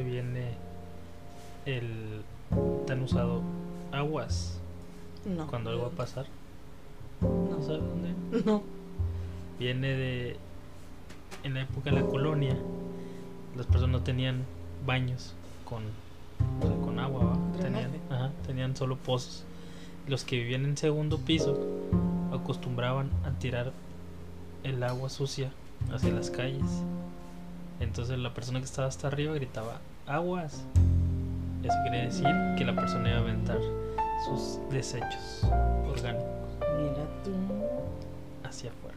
dónde viene el tan usado aguas No. cuando algo va a pasar. No. ¿No sabes dónde? No. Viene de. En la época de la colonia, las personas no tenían baños con, o sea, con agua. Tenían, ajá, tenían solo pozos. Los que vivían en segundo piso acostumbraban a tirar el agua sucia hacia las calles. Entonces la persona que estaba hasta arriba gritaba aguas. Eso quiere decir que la persona iba a aventar sus desechos orgánicos Mira tú. hacia afuera.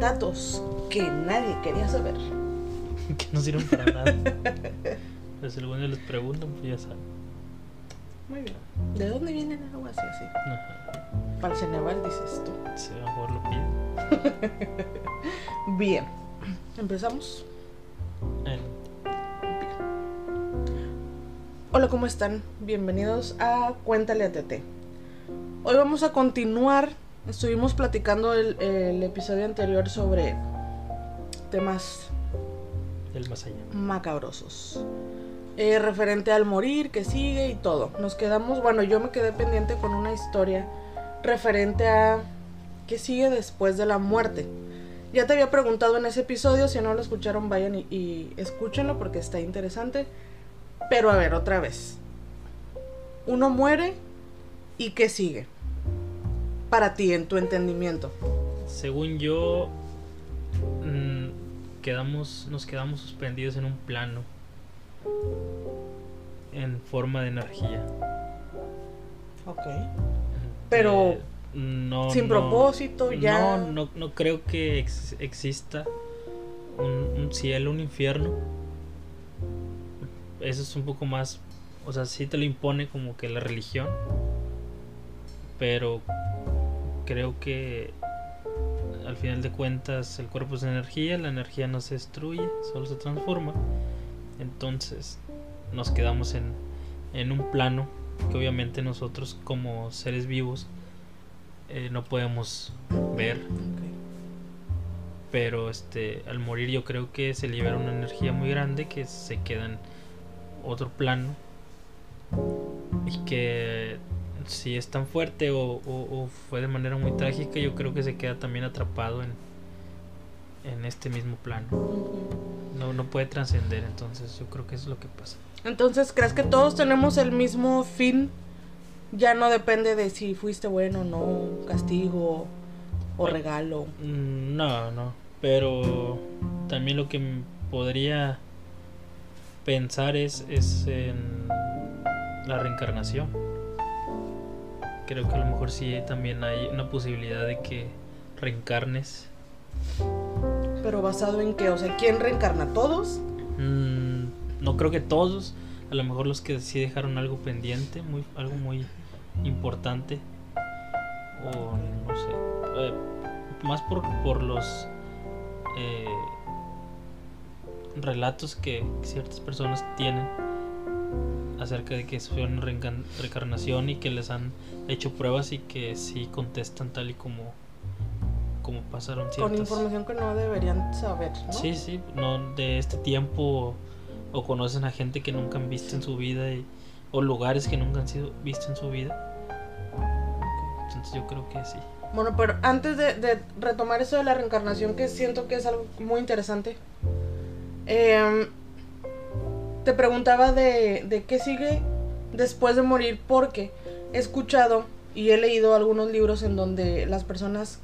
Datos que nadie quería saber. que no sirven para nada. Pero si alguno les preguntan, pues ya saben. Muy bien. ¿De dónde viene el agua así así? Ajá. Para el Ceneval dices tú. Si a lo mejor lo piden. Bien. Empezamos. El- Hola, ¿cómo están? Bienvenidos a Cuéntale a Tete. Hoy vamos a continuar. Estuvimos platicando el, el episodio anterior sobre temas el más allá. macabrosos. Eh, referente al morir, que sigue y todo. Nos quedamos, bueno, yo me quedé pendiente con una historia referente a qué sigue después de la muerte. Ya te había preguntado en ese episodio, si no lo escucharon vayan y, y escúchenlo porque está interesante. Pero a ver, otra vez. Uno muere y qué sigue. Para ti, en tu entendimiento. Según yo, mm, quedamos, nos quedamos suspendidos en un plano en forma de energía. Ok. Pero Eh, no, sin no- propósito, ya. No, no, no creo que ex- exista un, un cielo, un infierno. Eso es un poco más, o sea, sí te lo impone como que la religión, pero creo que al final de cuentas el cuerpo es energía, la energía no se destruye, solo se transforma. Entonces nos quedamos en, en un plano que obviamente nosotros como seres vivos eh, no podemos ver, pero este al morir yo creo que se libera una energía muy grande que se queda en otro plano y que si es tan fuerte o, o- o fue de manera muy trágica yo creo que se queda también atrapado en en este mismo plano no no puede trascender entonces yo creo que eso es lo que pasa Entonces, ¿crees que todos tenemos el mismo fin? Ya no depende de si fuiste bueno o no, castigo o regalo. Mm, No, no. Pero también lo que podría pensar es, es en la reencarnación. Creo que a lo mejor sí también hay una posibilidad de que reencarnes. Pero basado en qué? O sea, ¿quién reencarna? ¿Todos? Mm, no creo que todos. A lo mejor los que sí dejaron algo pendiente, muy, algo muy importante. O no sé. eh, más por, por los eh, relatos que ciertas personas tienen acerca de que reencan- reencarnación y que les han hecho pruebas y que sí contestan tal y como, como pasaron Con ciertas información que no deberían saber, ¿no? Sí, sí, no de este tiempo o conocen a gente que nunca han visto en su vida y- o lugares que nunca han sido visto en su vida. Entonces yo creo que sí. Bueno, pero antes de, de retomar eso de la reencarnación, que siento que es algo muy interesante, em, te preguntaba de, de qué sigue después de morir, porque he escuchado y he leído algunos libros en donde las personas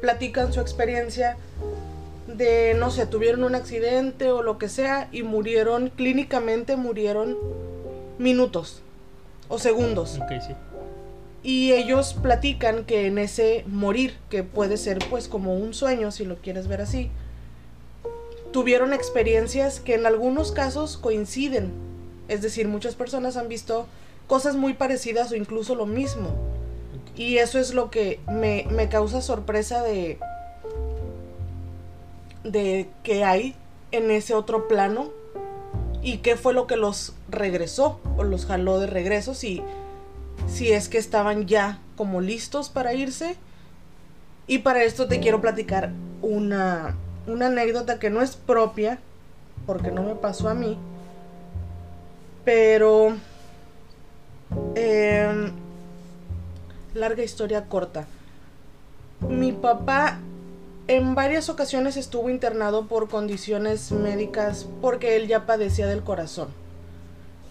platican su experiencia de, no sé, tuvieron un accidente o lo que sea y murieron, clínicamente murieron minutos o segundos. Ok, sí. Y ellos platican que en ese morir, que puede ser pues como un sueño, si lo quieres ver así, tuvieron experiencias que en algunos casos coinciden. Es decir, muchas personas han visto cosas muy parecidas o incluso lo mismo. Y eso es lo que me, me causa sorpresa de, de que hay en ese otro plano y qué fue lo que los regresó o los jaló de regreso si, si es que estaban ya como listos para irse. Y para esto te quiero platicar una, una anécdota que no es propia porque no me pasó a mí. Pero... Em, larga historia corta. Mi papá en varias ocasiones estuvo internado por condiciones médicas porque él ya padecía del corazón.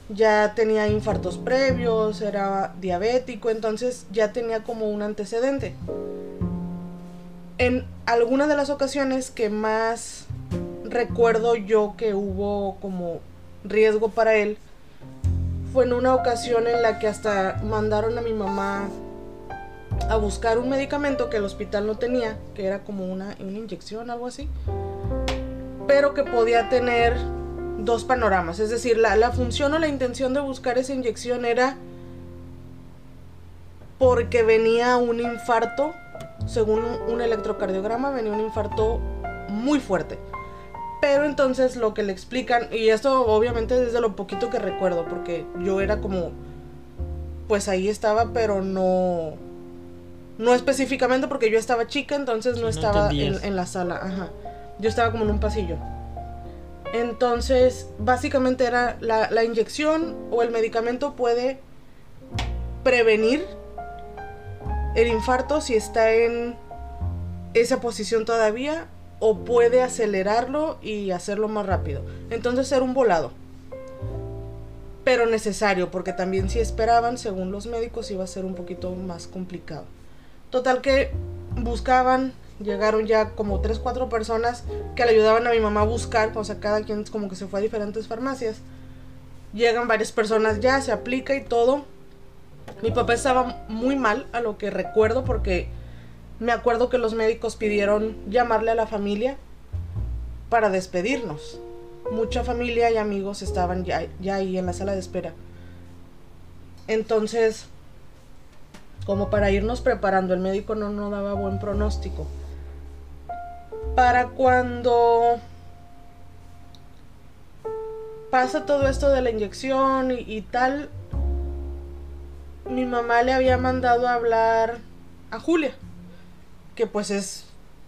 Ya tenía infartos previos, era diabético, entonces ya tenía como un antecedente. En alguna de las ocasiones que más recuerdo yo que hubo como riesgo para él, fue en una ocasión en la que hasta mandaron a mi mamá a buscar un medicamento que el hospital no tenía, que era como una, una inyección, algo así, pero que podía tener dos panoramas. Es decir, la, la función o la intención de buscar esa inyección era porque venía un infarto, según un electrocardiograma, venía un infarto muy fuerte. Pero entonces lo que le explican, y esto obviamente desde lo poquito que recuerdo, porque yo era como, pues ahí estaba, pero no, no específicamente porque yo estaba chica, entonces no, estaba en, la sala. Ajá. Yo estaba como en un pasillo. Entonces, básicamente era la, la inyección o el medicamento puede prevenir el infarto si está en esa posición todavía o puede acelerarlo y hacerlo más rápido. Entonces era un volado. Pero necesario, porque también si esperaban, según los médicos, iba a ser un poquito más complicado. Total que buscaban, llegaron ya como 3, 4 personas que le ayudaban a mi mamá a buscar, o sea, cada quien como que se fue a diferentes farmacias. Llegan varias personas ya, se aplica y todo. Mi papá estaba muy mal, a lo que recuerdo, porque me acuerdo que los médicos pidieron llamarle a la familia para despedirnos. Mucha familia y amigos estaban ya, ya ahí en la sala de espera. Entonces, como para irnos preparando. El médico no nos daba buen pronóstico. Para cuando pasa todo esto de la inyección y, tal, mi mamá le había mandado a hablar a Julia, que pues es,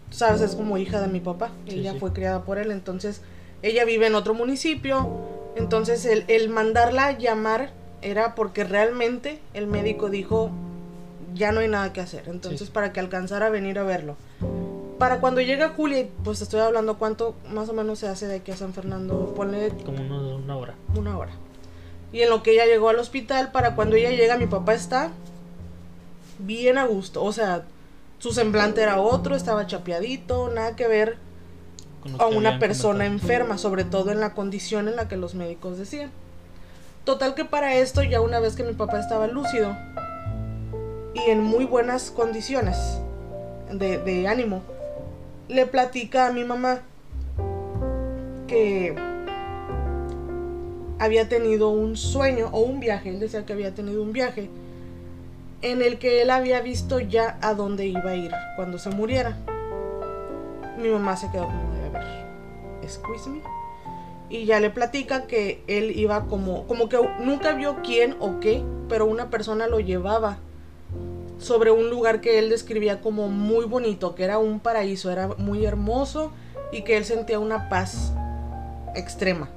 sabes, es como hija de mi papá. ella fue criada por él, entonces ella vive en otro municipio. Entonces el, el mandarla a llamar era porque realmente el médico dijo, ya no hay nada que hacer. Entonces, para que alcanzara a venir a verlo. Para cuando llega Julia, pues estoy hablando cuánto más o menos se hace de aquí a San Fernando, ponle... Como una hora. Una hora. Y en lo que ella llegó al hospital, para cuando ella llega, mi papá está bien a gusto. O sea, su semblante era otro, estaba chapeadito, nada que ver a una persona enferma, sobre todo en la condición en la que los médicos decían. Total que para esto, ya una vez que mi papá estaba lúcido, y en muy buenas condiciones de, ánimo, le platica a mi mamá que había tenido un sueño o un viaje, él decía que había tenido un viaje en el que él había visto ya a dónde iba a ir cuando se muriera. Mi mamá se quedó como de ver, excuse me. Y ya le platica que él iba como, como que nunca vio quién o qué, pero una persona lo llevaba sobre un lugar que él describía como muy bonito, que era un paraíso, era muy hermoso y que él sentía una paz extrema.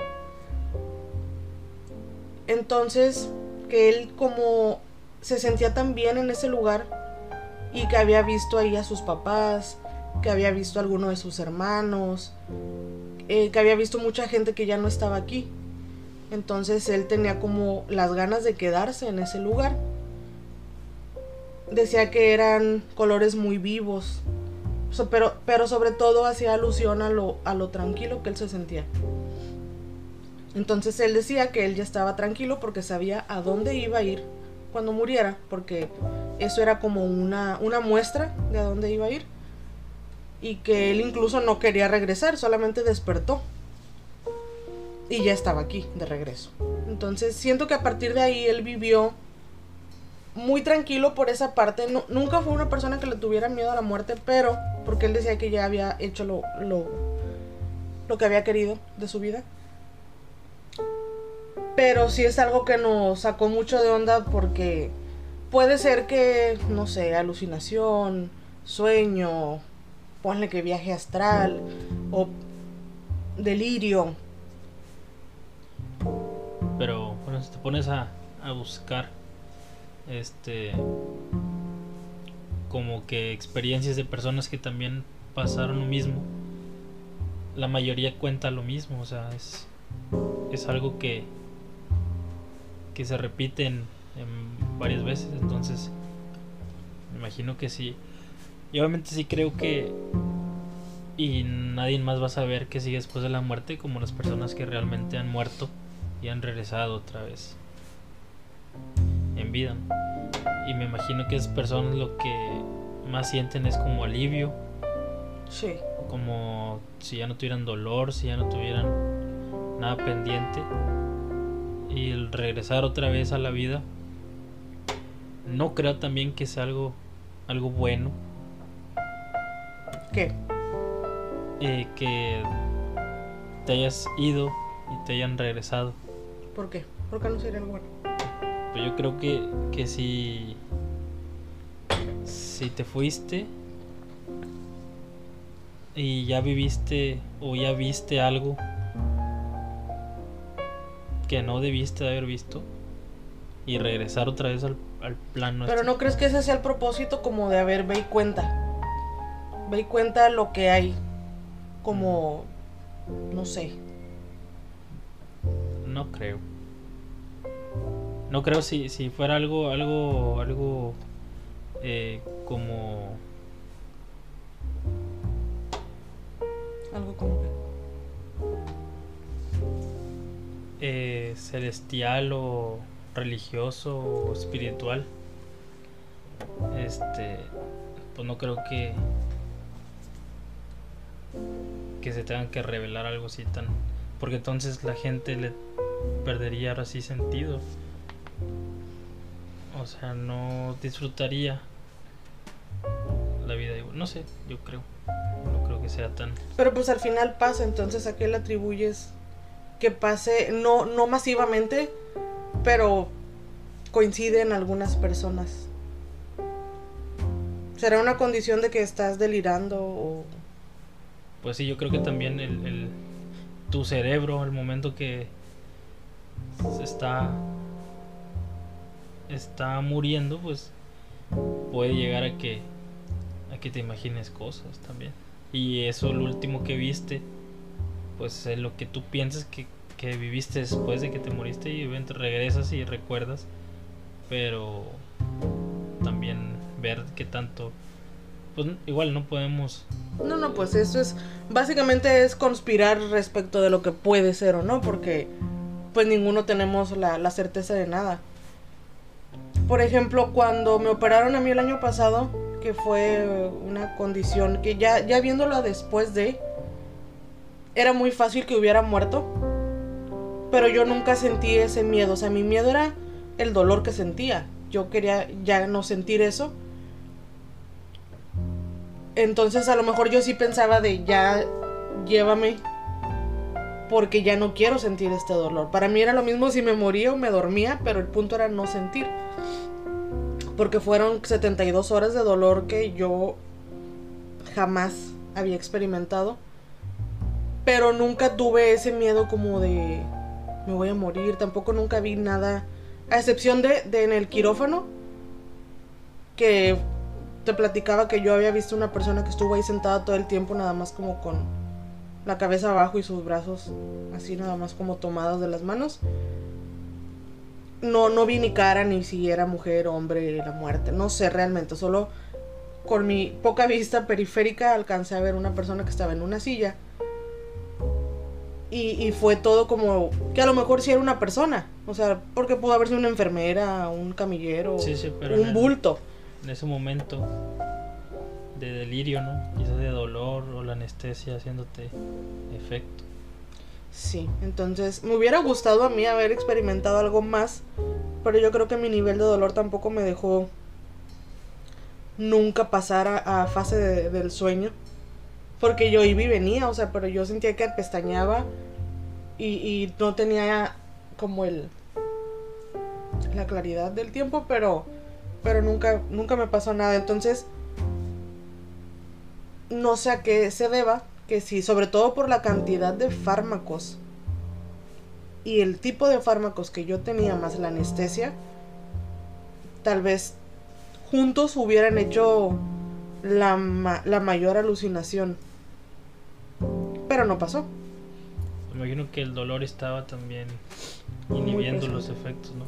Entonces, que él como se sentía tan bien en ese lugar y que había visto ahí a sus papás, que había visto a alguno de sus hermanos, eh, que había visto mucha gente que ya no estaba aquí. Entonces él tenía como las ganas de quedarse en ese lugar decía que eran colores muy vivos, pero, pero sobre todo hacía alusión a lo, a lo tranquilo que él se sentía. Entonces él decía que él ya estaba tranquilo porque sabía a dónde iba a ir cuando muriera, porque eso era como una, una muestra de a dónde iba a ir. Y que él incluso no quería regresar, solamente despertó. Y ya estaba aquí, de regreso. Entonces siento que a partir de ahí él vivió muy tranquilo por esa parte. nunca fue una persona que le tuviera miedo a la muerte, pero porque él decía que ya había hecho lo, lo, lo que había querido de su vida. Pero sí es algo que nos sacó mucho de onda porque puede ser que, no sé, alucinación, sueño, ponle que viaje astral o delirio, Pero bueno, si te pones a, a buscar este como que experiencias de personas que también pasaron lo mismo, la mayoría cuenta lo mismo, o sea, es, es algo que, que se repite en, en varias veces, entonces me imagino que sí. Y obviamente sí creo que y nadie más va a saber qué sigue después de la muerte como las personas que realmente han muerto y han regresado otra vez en vida. Y me imagino que esas personas lo que más sienten es como alivio. Sí. Como si ya no tuvieran dolor, si ya no tuvieran nada pendiente. Y el regresar otra vez a la vida. No creo también que sea algo, algo bueno. ¿Qué? Eh, que te hayas ido y te hayan regresado. ¿Por qué? ¿Por qué no sería algo bueno? Pues yo creo que, que si, si te fuiste y ya viviste o ya viste algo que no debiste de haber visto y regresar otra vez al, al plano. Pero este. no crees que ese sea el propósito como de, a ver, ve y cuenta. Ve y cuenta lo que hay. Como, no sé. No creo. No creo si, si fuera algo, algo, algo eh, como Algo como eh, celestial o religioso o espiritual. Este, pues no creo que que se tengan que revelar algo así tan porque entonces la gente le perdería ahora sí sentido. O sea, no disfrutaría la vida. No sé, yo creo. No creo que sea tan Pero pues al final pasa, entonces a qué le atribuyes que pase, no, no masivamente, pero coincide en algunas personas. ¿Será una condición de que estás delirando o...? Pues sí, yo creo que también el, el- tu cerebro, al momento que se está está muriendo, pues puede llegar a que a que te imagines cosas también. Y eso lo último que viste, pues es lo que tú piensas que, que viviste después de que te moriste y regresas y recuerdas, pero también ver qué tanto pues igual no podemos No, no, pues eso es... Básicamente es conspirar respecto de lo que puede ser o no, porque pues ninguno tenemos la, la certeza de nada. Por ejemplo, cuando me operaron a mí el año pasado, que fue una condición que ya, ya viéndolo después de, era muy fácil que hubiera muerto, pero yo nunca sentí ese miedo, o sea, mi miedo era el dolor que sentía. Yo quería ya no sentir eso. Entonces a lo mejor yo sí pensaba de ya llévame porque ya no quiero sentir este dolor. Para mí era lo mismo si me moría o me dormía, pero el punto era no sentir. Porque fueron 72 horas de dolor que yo jamás había experimentado. Pero nunca tuve ese miedo como de me voy a morir. Tampoco nunca vi nada. A excepción de, en el quirófano. Que te platicaba que yo había visto una persona que estuvo ahí sentada todo el tiempo, nada más como con la cabeza abajo y sus brazos así nada más como tomados de las manos. No, no vi ni cara ni si era mujer, hombre, la muerte. No sé realmente, solo con mi poca vista periférica alcancé a ver una persona que estaba en una silla. Y, y fue todo como que a lo mejor sí era una persona. O sea, porque pudo haber sido una enfermera, un camillero, Sí, sí, pero en un el- bulto. en ese momento de delirio, ¿no? Quizás de dolor o la anestesia haciéndote efecto. Sí, entonces me hubiera gustado a mí haber experimentado algo más, pero yo creo que mi nivel de dolor tampoco me dejó nunca pasar a, a fase de- del sueño, porque yo iba y venía, o sea, pero yo sentía que pestañeaba y, no tenía como el la claridad del tiempo, pero pero nunca nunca me pasó nada, entonces no sé a qué se deba, que sí, sobre todo por la cantidad de fármacos y el tipo de fármacos que yo tenía más la anestesia, tal vez juntos hubieran hecho la, la mayor alucinación. Pero no pasó. Me imagino que el dolor estaba también inhibiendo los efectos, ¿no?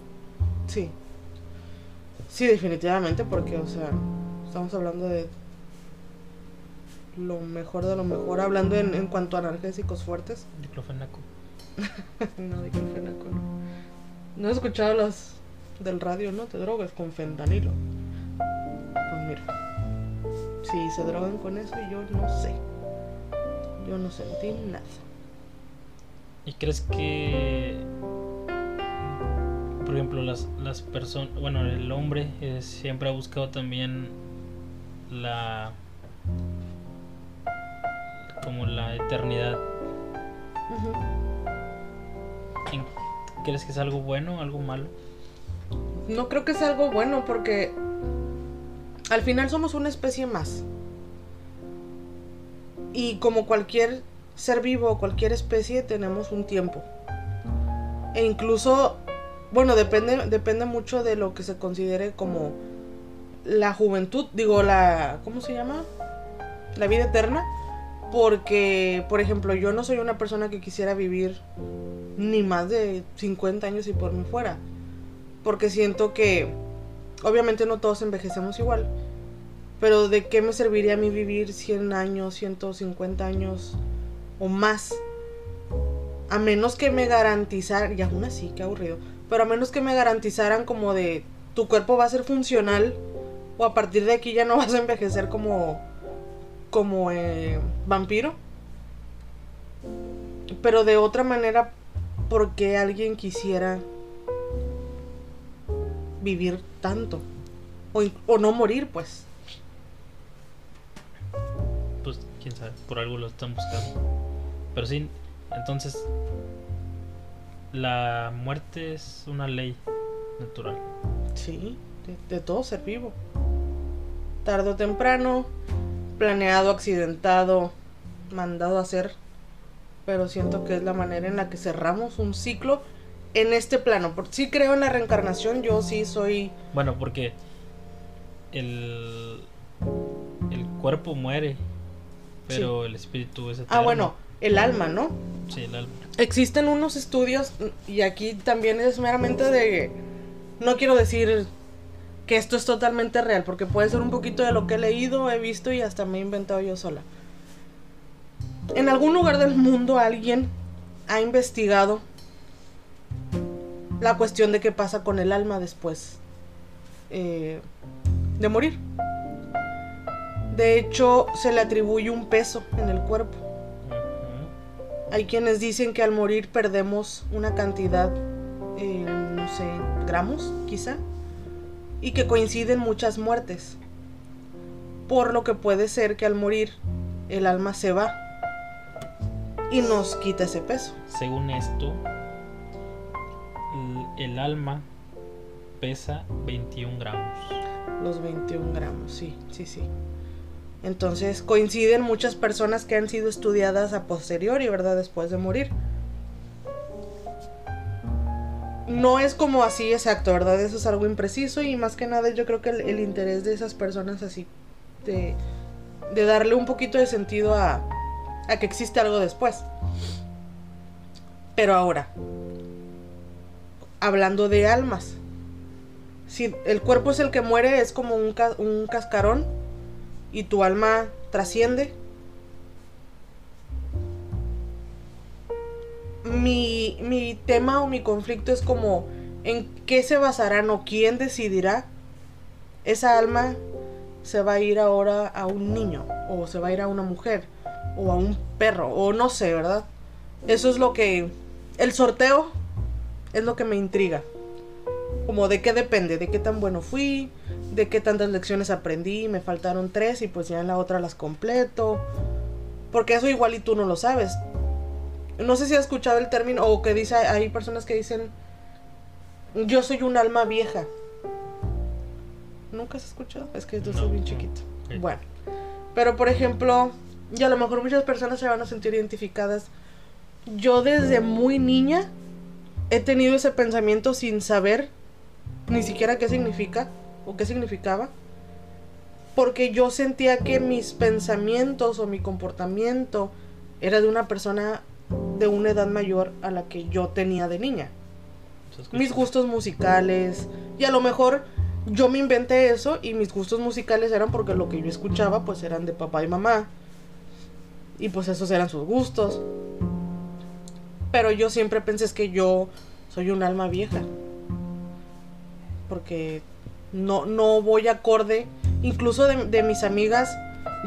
Sí. Sí, definitivamente, porque, o sea, estamos hablando de lo mejor de lo mejor, hablando en, en cuanto a analgésicos fuertes. Diclofenaco. no, diclofenaco no. No he escuchado los del radio, ¿no? Te drogas con fentanilo. Pues mira, si se drogan con eso, yo no sé. Yo no sentí nada. ¿Y crees que por ejemplo, las, las personas, bueno, el hombre eh, siempre ha buscado también la, como la eternidad. ¿Crees que es algo bueno, algo malo? No creo que sea algo bueno porque al final somos una especie más. Y como cualquier ser vivo, cualquier especie, tenemos un tiempo. E incluso bueno, depende, depende mucho de lo que se considere como la juventud, digo, la, ¿cómo se llama? La vida eterna. Porque, por ejemplo, yo no soy una persona que quisiera vivir ni más de 50 años y por mí fuera. Porque siento que, obviamente no todos envejecemos igual. Pero ¿de qué me serviría a mí vivir 100 años, 150 años o más? A menos que me garantizar, y aún así, qué aburrido pero a menos que me garantizaran como de tu cuerpo va a ser funcional o a partir de aquí ya no vas a envejecer como como eh, vampiro. Pero de otra manera, porque alguien quisiera vivir tanto? O, no morir, pues. Quién sabe, por algo lo están buscando. Pero sí, entonces la muerte es una ley natural. Sí, de, todo ser vivo. Tardo o temprano, planeado, accidentado, mandado a hacer. Pero siento que es la manera en la que cerramos un ciclo en este plano. Porque sí creo en la reencarnación, yo sí soy... Bueno, porque el, el cuerpo muere, pero el espíritu es eterno. Ah, bueno, el alma, ¿no? Sí, el alma existen unos estudios, y aquí también es meramente de... No quiero decir que esto es totalmente real, porque puede ser un poquito de lo que he leído, he visto y hasta me he inventado yo sola. En algún lugar del mundo alguien ha investigado la cuestión de qué pasa con el alma después eh, de morir. De hecho, se le atribuye un peso en el cuerpo. Hay quienes dicen que al morir perdemos una cantidad, eh, no sé, gramos quizá, y que coinciden muchas muertes. Por lo que puede ser que al morir el alma se va y nos quita ese peso. Según esto, el alma pesa 21 gramos. Los 21 gramos, sí, sí, sí. Entonces coinciden muchas personas que han sido estudiadas a posteriori, ¿verdad? Después de morir. No es como así exacto, ¿verdad? Eso es algo impreciso y más que nada yo creo que el, interés de esas personas así, de, darle un poquito de sentido a, que existe algo después. Pero ahora, hablando de almas, si el cuerpo es el que muere, es como un cascarón y tu alma trasciende. Mi, mi tema o mi conflicto es como en qué se basarán o quién decidirá esa alma se va a ir ahora a un niño o se va a ir a una mujer o a un perro o no sé, ¿verdad? Eso es lo que el sorteo es lo que me intriga. Como de qué depende, de qué tan bueno fui, de qué tantas lecciones aprendí, me faltaron tres y pues ya en la otra las completo. Porque eso igual y tú no lo sabes. No sé si has escuchado el término o que dice, hay personas que dicen, yo soy un alma vieja. ¿Nunca has escuchado? Es que yo soy bien chiquito. Bueno, pero por ejemplo, y a lo mejor muchas personas se van a sentir identificadas. Yo desde muy niña he tenido ese pensamiento sin saber ni siquiera qué significa o qué significaba. Porque yo sentía que mis pensamientos o mi comportamiento era de una persona de una edad mayor a la que yo tenía de niña. Mis gustos musicales. Y a lo mejor yo me inventé eso y mis gustos musicales eran porque lo que yo escuchaba pues eran de papá y mamá. Y pues esos eran sus gustos. Pero yo siempre pensé que yo soy un alma vieja. Porque no, no voy acorde. Incluso de, mis amigas,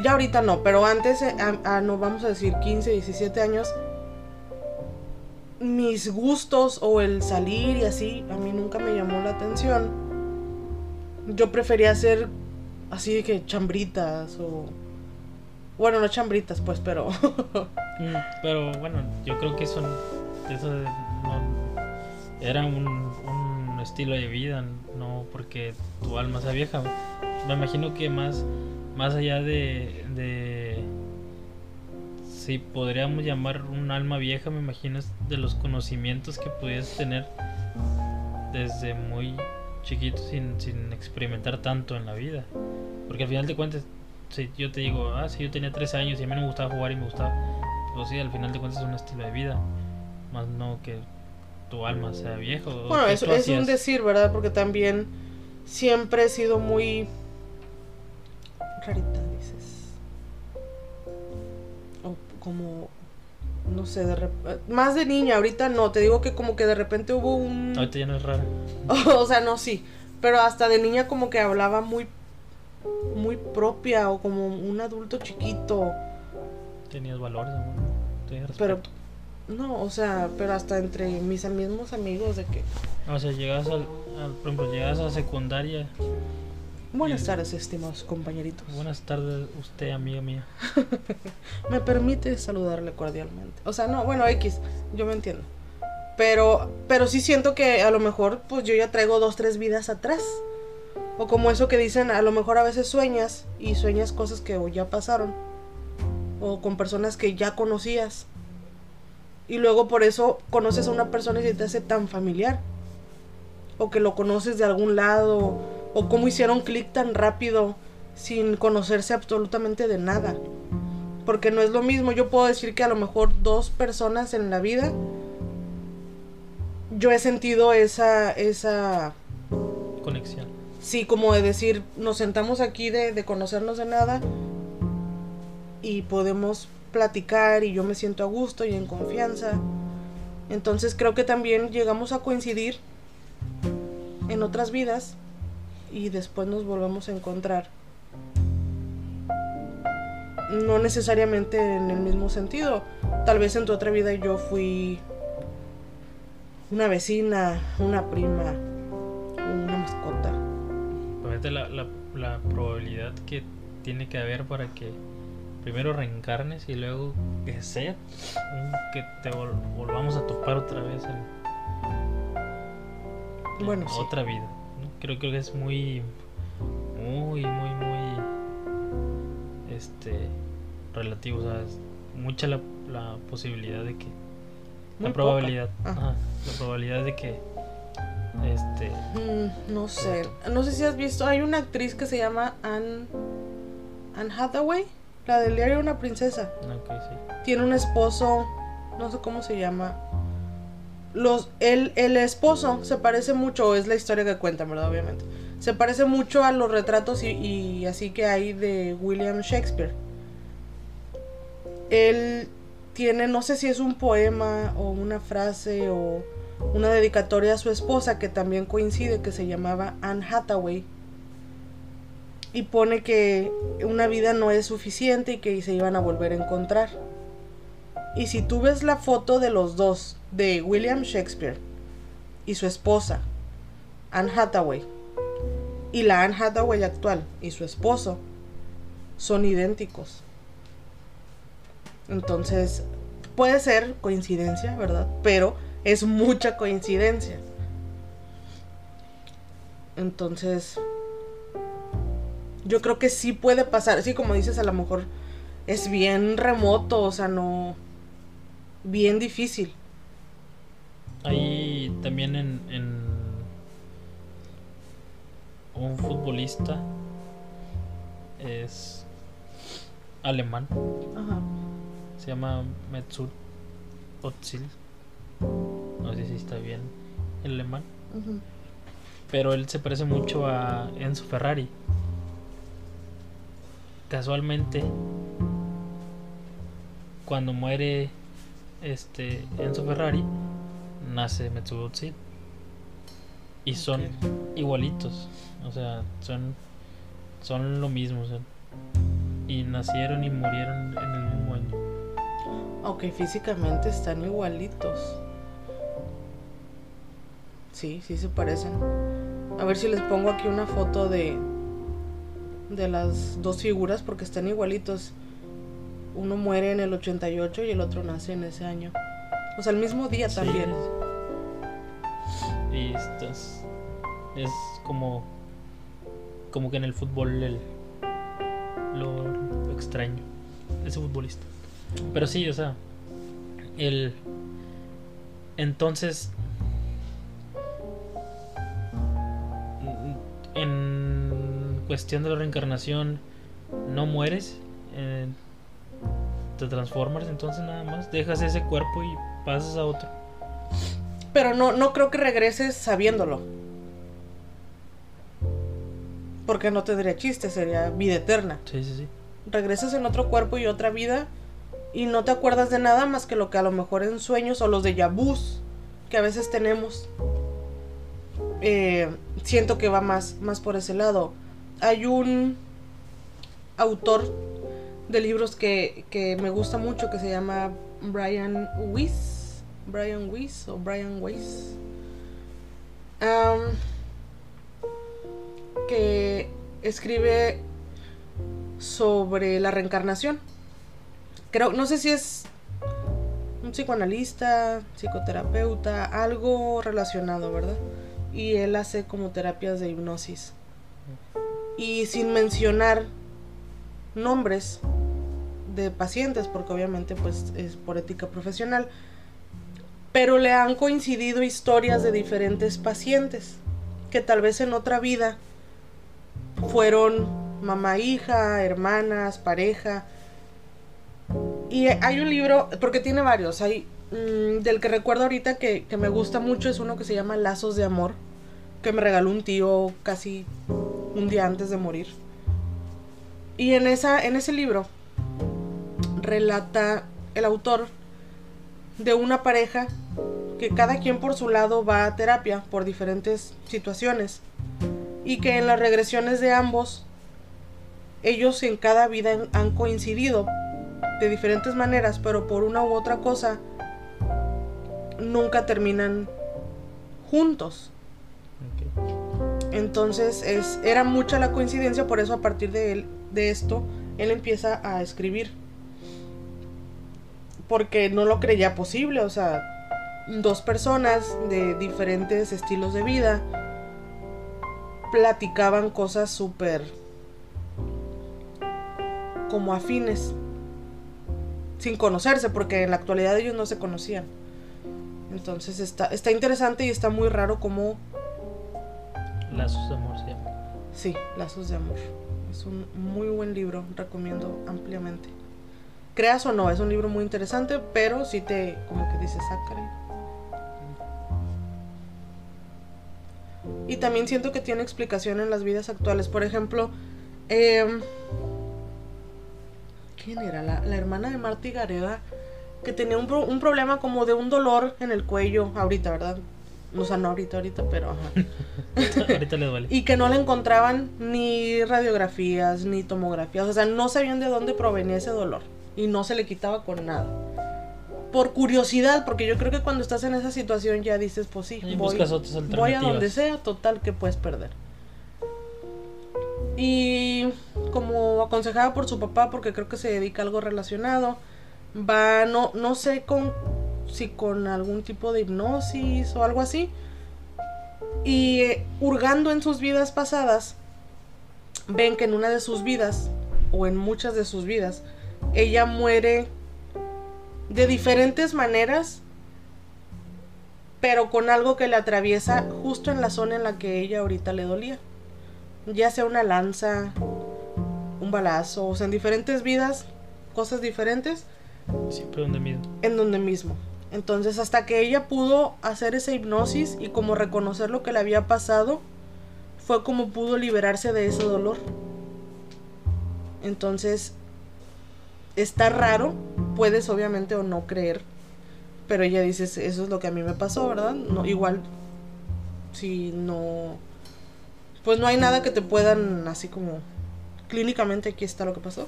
ya ahorita no, pero antes, eh, no vamos a decir 15, 17 años, mis gustos o el salir y así, a mí nunca me llamó la atención. Yo prefería hacer así de que chambritas o... Bueno, no chambritas pues, pero... Mm, pero bueno, yo creo que eso, eso era un, un estilo de vida, no porque tu alma sea vieja. Me imagino que más, más allá de, de si podríamos llamar un alma vieja, me imagino es de los conocimientos que pudieras tener desde muy chiquito sin, sin experimentar tanto en la vida. Porque al final de cuentas, si yo te digo, ah, si yo tenía 13 años y a mí no me gustaba jugar y me gustaba, pues sí, al final de cuentas es un estilo de vida. Más no que tu alma sea viejo. Bueno, eso es un decir, ¿verdad? Porque también siempre he sido muy rarita, dices. O como no sé, de más de niña, ahorita no, te digo que como que de repente hubo un Ahorita ya no es rara. o sea, no sí, pero hasta de niña como que hablaba muy muy propia o como un adulto chiquito. Tenías valores, Tenías pero no, o sea, pero hasta entre mis mismos amigos de que o sea, llegas al, por ejemplo, llegas a secundaria Buenas tardes, estimados compañeritos. Buenas tardes, usted, amiga mía. me permite saludarle cordialmente. O sea, no, bueno, X, yo me entiendo. Pero, pero sí siento que a lo mejor, pues yo ya traigo dos, tres vidas atrás. O como eso que dicen, a lo mejor a veces sueñas y sueñas cosas que ya pasaron. O con personas que ya conocías. Y luego por eso conoces a una persona y se te hace tan familiar. O que lo conoces de algún lado o cómo hicieron clic tan rápido sin conocerse absolutamente de nada. Porque no es lo mismo, yo puedo decir que a lo mejor dos personas en la vida yo he sentido esa esa conexión. Sí, como de decir, nos sentamos aquí de, de conocernos de nada y podemos platicar y yo me siento a gusto y en confianza. Entonces creo que también llegamos a coincidir en otras vidas y después nos volvemos a encontrar. No necesariamente en el mismo sentido. Tal vez en tu otra vida yo fui una vecina, una prima, una mascota. La, la, la probabilidad que tiene que haber para que primero reencarnes y luego que sea que te volvamos a topar otra vez en, bueno, otra vida creo, que es muy, muy, muy, muy, este, relativo, o sea, es mucha la, la posibilidad de que, la probabilidad, la probabilidad de que, este, mm, no sé, no sé si has visto, hay una actriz que se llama Anne, Anne Hathaway, la del diario Una Princesa. Tiene un esposo, no sé cómo se llama, los, el, el esposo se parece mucho, es la historia que cuentan, ¿verdad? Obviamente. Se parece mucho a los retratos y, así que hay de William Shakespeare. Él tiene, no sé si es un poema o una frase o una dedicatoria a su esposa que también coincide, que se llamaba Anne Hathaway. Y pone que una vida no es suficiente y que se iban a volver a encontrar. Y si tú ves la foto de los dos, de William Shakespeare y su esposa, Anne Hathaway, y la Anne Hathaway actual y su esposo, son idénticos. Entonces, puede ser coincidencia, ¿verdad? Pero es mucha coincidencia. Entonces, yo creo que sí puede pasar. Así como dices, a lo mejor es bien remoto, o sea, no. Bien difícil Hay también en, en un futbolista es alemán. Ajá. Se llama Mesut Özil. No sé si está bien el alemán. Pero él se parece mucho a Enzo Ferrari. Casualmente, cuando muere este Enzo Ferrari, nace Özil. Y son igualitos. O sea, son, son lo mismo. o sea, y nacieron y murieron en el mismo año. Ok, físicamente están igualitos. Sí, sí se parecen. A ver si les pongo aquí una foto de de las dos figuras porque están igualitos. Uno muere en el 88 y el otro nace en ese año. O sea, el mismo día Sí. también. Y estás, es como como que en el fútbol el, lo, lo extraño ese futbolista. Pero sí, o sea, el entonces cuestión de la reencarnación no mueres, eh, te transformas entonces nada más, dejas ese cuerpo y pasas a otro. Pero no, no creo que regreses sabiéndolo. Porque no tendría chiste, sería vida eterna. Sí, sí, sí. regresas en otro cuerpo y otra vida y no te acuerdas de nada más que lo que a lo mejor en sueños o los de yabús que a veces tenemos. Eh, siento que va más, más por ese lado. Hay un autor de libros que, que me gusta mucho que se llama Brian Weiss. Brian Weiss o Brian Weiss. Que escribe sobre la reencarnación. Creo, no sé si es un psicoanalista, psicoterapeuta, algo relacionado, ¿verdad? Y él hace como terapias de hipnosis. Y sin mencionar nombres de pacientes, porque obviamente pues es por ética profesional, pero le han coincidido historias de diferentes pacientes que tal vez en otra vida fueron mamá, hija, hermanas, pareja. Y hay un libro, porque tiene varios, hay mm, del que recuerdo ahorita que, que me gusta mucho es uno que se llama Lazos de Amor, que me regaló un tío casi un día antes de morir. Y en, esa, en ese libro relata el autor de una pareja que cada quien por su lado va a terapia por diferentes situaciones y que en las regresiones de ambos ellos en cada vida han- coincidido de diferentes maneras, pero por una u otra cosa nunca terminan juntos. Ok. Entonces es, era mucha la coincidencia, por eso a partir de, él, de esto él empieza a escribir. Porque no lo creía posible, o sea, dos personas de diferentes estilos de vida platicaban cosas súper como afines, sin conocerse, porque en la actualidad ellos no se conocían. Entonces está, está interesante y está muy raro como Lazos de amor se llama. Sí, Lazos de Amor. Es un muy buen libro, recomiendo ampliamente. Creas o no, es un libro muy interesante, pero sí te, como que dices, ah, caray". Y también siento que tiene explicación en las vidas actuales. Por ejemplo, em, ¿quién era? La, hermana de Marty Gareda, que tenía un problema como de un dolor en el cuello, ahorita, ¿verdad? O sea, no ahorita, ahorita, pero ajá. Ahorita le duele. Y que no le encontraban ni radiografías, ni tomografías. O sea, no sabían de dónde provenía ese dolor. Y no se le quitaba con nada. Por curiosidad, porque yo creo que cuando estás en esa situación ya dices, pues sí, Y voy, voy a donde sea, total que puedes perder. Y como aconsejada por su papá, porque creo que se dedica a algo relacionado, va, no, no sé con si con algún tipo de hipnosis o algo así. Y eh, hurgando en sus vidas pasadas, ven que en una de sus vidas, o en muchas de sus vidas, ella muere de diferentes maneras pero con algo que le atraviesa justo en la zona en la que ella ahorita le dolía. Ya sea una lanza, un balazo, o sea, en diferentes vidas, cosas diferentes. Siempre donde mismo. En donde mismo. Entonces, hasta que ella pudo hacer esa hipnosis y como reconocer lo que le había pasado, fue como pudo liberarse de ese dolor. Entonces, está raro, puedes obviamente o no creer, pero ella dice, eso es lo que a mí me pasó, ¿verdad? No, igual, si no, pues no hay nada que te puedan así como, clínicamente aquí está lo que pasó.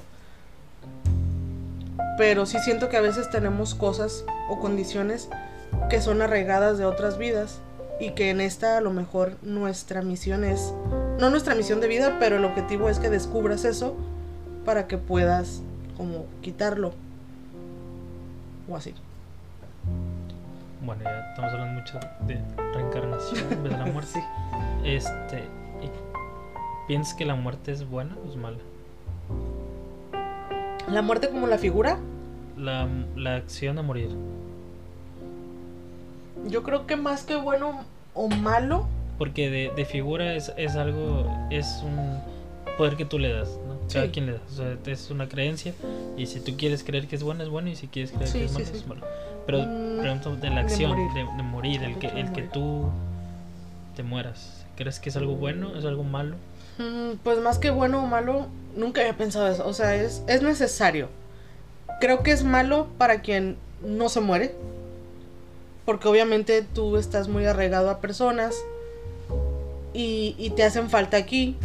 Pero sí siento que a veces tenemos cosas o condiciones que son arraigadas de otras vidas y que en esta a lo mejor nuestra misión es, no nuestra misión de vida, pero el objetivo es que descubras eso para que puedas como quitarlo o así. Bueno, ya estamos hablando mucho de reencarnación, de la muerte. Sí. Este, ¿piensas que la muerte es buena o es mala? La muerte como la figura, La, la acción de morir. yo creo que más que bueno o malo, Porque de, de figura es, es algo, es un poder que tú le das, ¿no? Cada Sí. quien le da. O sea, es una creencia. Y si tú quieres creer que es bueno, es bueno. Y si quieres creer Sí, que es sí, malo, es malo. Pero Mm, pregunto de la de acción, morir. de, de morir, el que, el que tú te mueras. ¿Crees que es algo bueno? ¿Es algo malo? Mm, pues más que bueno o malo, nunca había pensado eso. O sea, es, es necesario. Creo que es malo para quien no se muere. Porque obviamente tú estás muy arraigado a personas y, y te hacen falta aquí.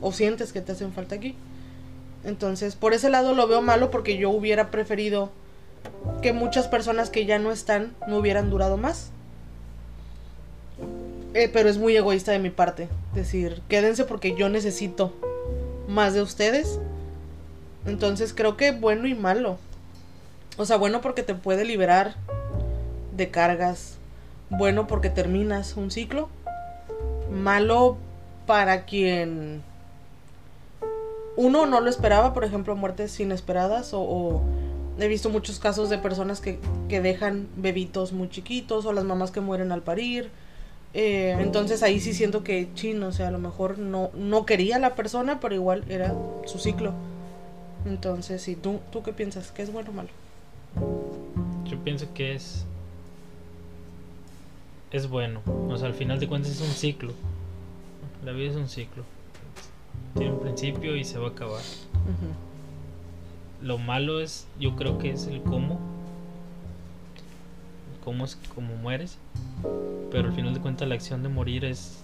O sientes que te hacen falta aquí. Entonces, por ese lado lo veo malo porque yo hubiera preferido que muchas personas que ya no están no hubieran durado más. Eh, pero es muy egoísta de mi parte. Decir, quédense porque yo necesito más de ustedes. Entonces creo que bueno y malo. O sea, bueno porque te puede liberar de cargas. Bueno porque terminas un ciclo. Malo para quien uno no lo esperaba, por ejemplo, muertes inesperadas o, o he visto muchos casos de personas que, que dejan bebitos muy chiquitos o las mamás que mueren al parir. Eh, entonces ahí sí siento que chino, o sea, a lo mejor no, no quería la persona, pero igual era su ciclo. Entonces, ¿y tú, tú qué piensas? ¿Qué es bueno o malo? Yo pienso que es. Es bueno. O sea, al final de cuentas es un ciclo. La vida es un ciclo. Tiene un principio y se va a acabar. Lo malo es, yo creo que es el cómo. Cómo es cómo mueres. Pero al final de cuentas la acción de morir es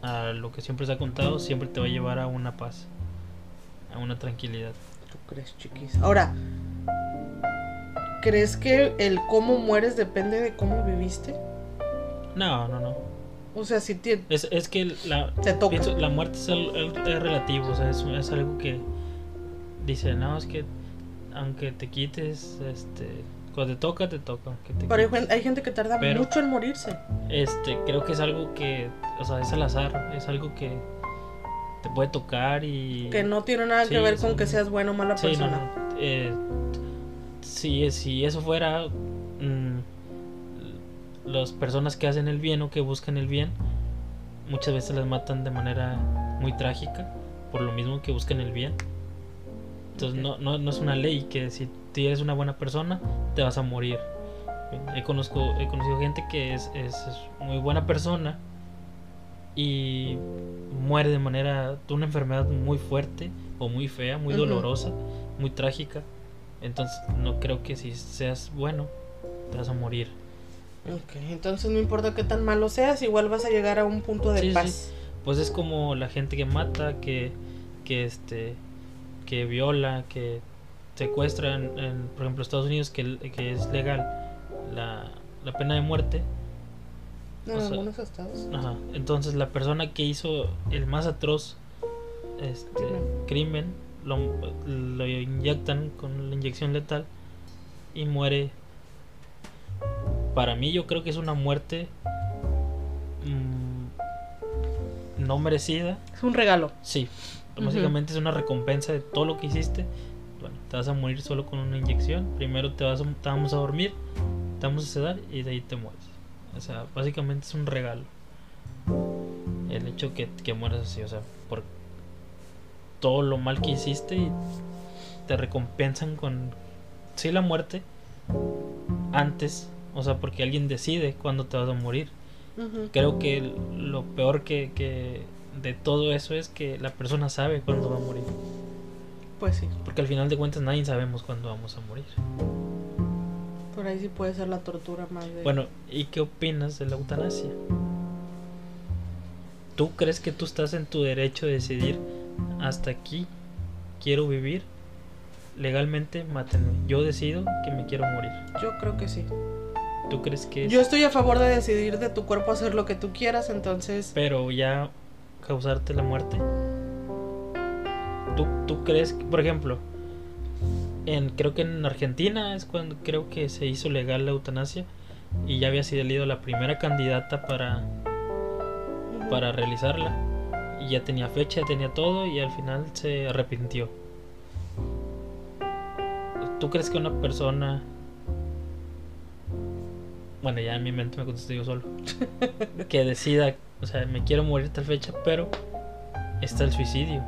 a lo que siempre se ha contado, siempre te va a llevar a una paz, a una tranquilidad. ¿Tú crees, chiquis? Ahora, ¿crees que el cómo mueres depende de cómo viviste? No, no, no. O sea, si te, Es, es que la, te toca. pienso, la muerte es, al- es relativo, o sea, es, es algo que dice, no, es que aunque te quites, este, cuando te toca, te toca. te Pero hay, gente que tarda Pero- mucho en morirse. Este, creo que es algo que, o sea, es al azar, es algo que te puede tocar y... Que no tiene nada que ver con sí. que seas buena o mala Sí, persona. no, eh, si, si eso fuera, mm, las personas que hacen el bien o que buscan el bien, muchas veces las matan de manera muy trágica, por lo mismo que buscan el bien. Entonces no, no, no es una ley que si tú eres una buena persona, te vas a morir. He, conozco, he conocido gente que es, es, es muy buena persona y muere de manera de una enfermedad muy fuerte o muy fea, muy dolorosa, muy trágica. Entonces no creo que si seas bueno, te vas a morir. Ok, entonces no importa qué tan malo seas, igual vas a llegar a un punto de Sí, sí. paz. Pues es como la gente que mata, que, que este, que viola, que secuestra en, en, por ejemplo, Estados Unidos, que, que es legal la, la pena de muerte. En o sea, algunos estados. Ajá. Entonces la persona que hizo el más atroz este, crimen, lo, lo inyectan con la inyección letal y muere. Para mí yo creo que es una muerte mm, no merecida. Es un regalo. Sí, básicamente es una recompensa de todo lo que hiciste. Te vas a morir solo con una inyección. Primero te, vas a- te vamos a dormir, te vamos a sedar y de ahí te mueres. O sea, básicamente es un regalo. El hecho que, que mueras así, o sea, por todo lo mal que hiciste y te recompensan con, sí, la muerte antes, o sea, porque alguien decide cuándo te vas a morir. Creo que lo peor que, que de todo eso es que la persona sabe cuándo va a morir. Pues sí, Porque al final de cuentas nadie sabemos cuándo vamos a morir. por ahí sí puede ser la tortura más de... Bueno, ¿y qué opinas de la eutanasia? ¿Tú crees que tú estás en tu derecho de decidir hasta aquí quiero vivir? Legalmente, mátenme. Yo decido que me quiero morir. Yo creo que sí. ¿Tú crees que es- Yo estoy a favor de decidir de tu cuerpo hacer lo que tú quieras, entonces... pero ya causarte la muerte? ¿Tú, tú crees que, por ejemplo, en creo que en Argentina es cuando creo que se hizo legal la eutanasia y ya había salido la primera candidata para para realizarla. Y ya tenía fecha, ya tenía todo y al final se arrepintió. ¿Tú crees que una persona... Bueno, ya en mi mente me contesté yo solo. que decida, o sea, me quiero morir tal fecha, pero está el suicidio.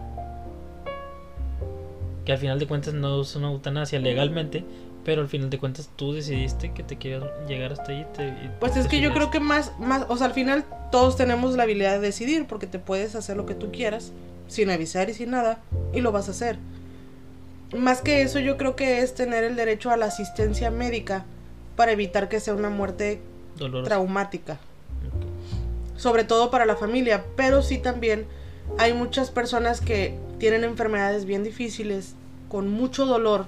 Que al final de cuentas no es una eutanasia legalmente, pero al final de cuentas tú decidiste que te querías llegar hasta ahí. Te, Pues es que yo creo que más, más, o sea, al final todos tenemos la habilidad de decidir porque te puedes hacer lo que tú quieras sin avisar y sin nada y lo vas a hacer. Más que eso yo creo que es tener el derecho a la asistencia médica para evitar que sea una muerte traumática, sobre todo para la familia, pero sí también hay muchas personas que tienen enfermedades bien difíciles, con mucho dolor,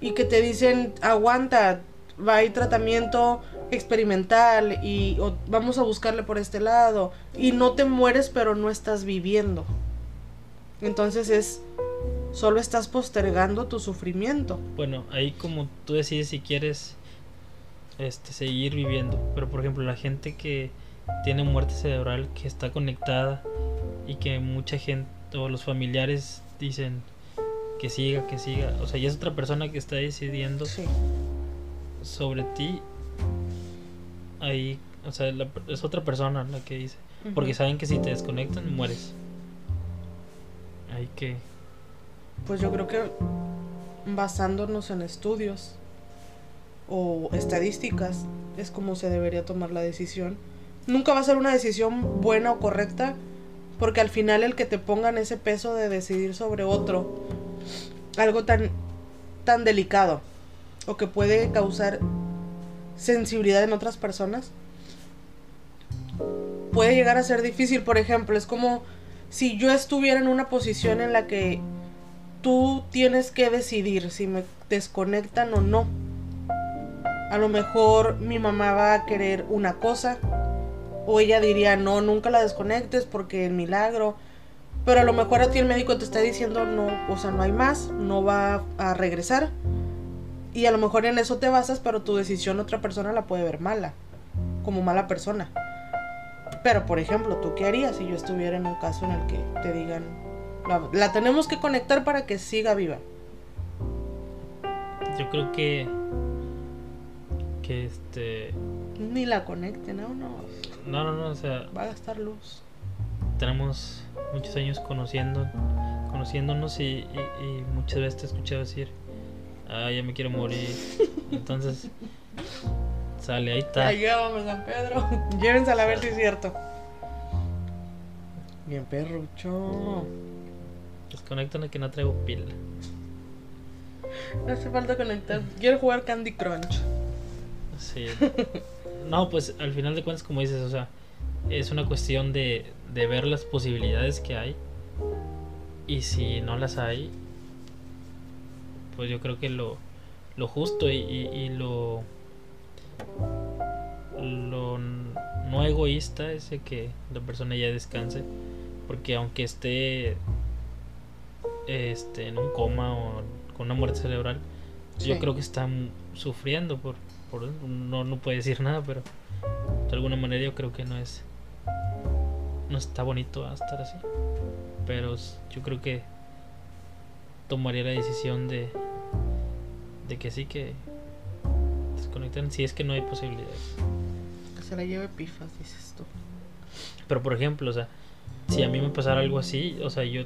y que te dicen, aguanta, va a ir tratamiento experimental y vamos a buscarle por este lado, y no te mueres pero no estás viviendo. Entonces es, solo estás postergando tu sufrimiento. Bueno, ahí como tú decides si quieres este seguir viviendo, pero por ejemplo, la gente que tiene muerte cerebral que está conectada y que mucha gente o los familiares dicen que siga, que siga, o sea, ya es otra persona que está decidiendo Sí. sobre ti. Ahí, o sea, la- es otra persona la que dice, porque saben que si te desconectan mueres. Hay que Pues yo creo que basándonos en estudios o estadísticas es como se debería tomar la decisión. Nunca va a ser una decisión buena o correcta porque al final el que te pongan ese peso de decidir sobre otro, algo tan tan delicado o que puede causar sensibilidad en otras personas, puede llegar a ser difícil. Por ejemplo, es como si yo estuviera en una posición en la que tú tienes que decidir si me desconectan o no. A lo mejor mi mamá va a querer una cosa o ella diría, no, nunca la desconectes porque el milagro. Pero a lo mejor a ti el médico te está diciendo, no, o sea, no hay más, no va a regresar. Y a lo mejor en eso te basas, pero tu decisión otra persona la puede ver mala, como mala persona. Pero, por ejemplo, ¿tú qué harías si yo estuviera en un caso en el que te digan, la, tenemos que conectar para que siga viva? yo creo que que este Ni la conecten, no, no, no no no o sea va a gastar luz. tenemos muchos años conociendo conociéndonos y, y- y muchas veces te he escuchado decir ah ya me quiero morir entonces sale ahí está vamos, San Pedro. Llévensela a ver si es cierto. Bien perrucho. desconectan a que no traigo pila No hace falta conectar. Quiero jugar Candy Crunch. sí no pues al final de cuentas como dices o sea es una cuestión de, de ver las posibilidades que hay. Y si no las hay pues yo creo que lo, lo justo y, y- y lo lo no egoísta es que la persona ya descanse. Porque aunque esté este en un coma o con una muerte cerebral yo creo que está sufriendo por, por no, no puede decir nada pero de alguna manera yo creo que no es no está bonito estar así pero yo creo que tomaría la decisión de de que sí que desconecten si es que no hay posibilidades se la lleve pifas, dices tú. Pero por ejemplo, o sea, si a mí me pasara algo así, o sea, yo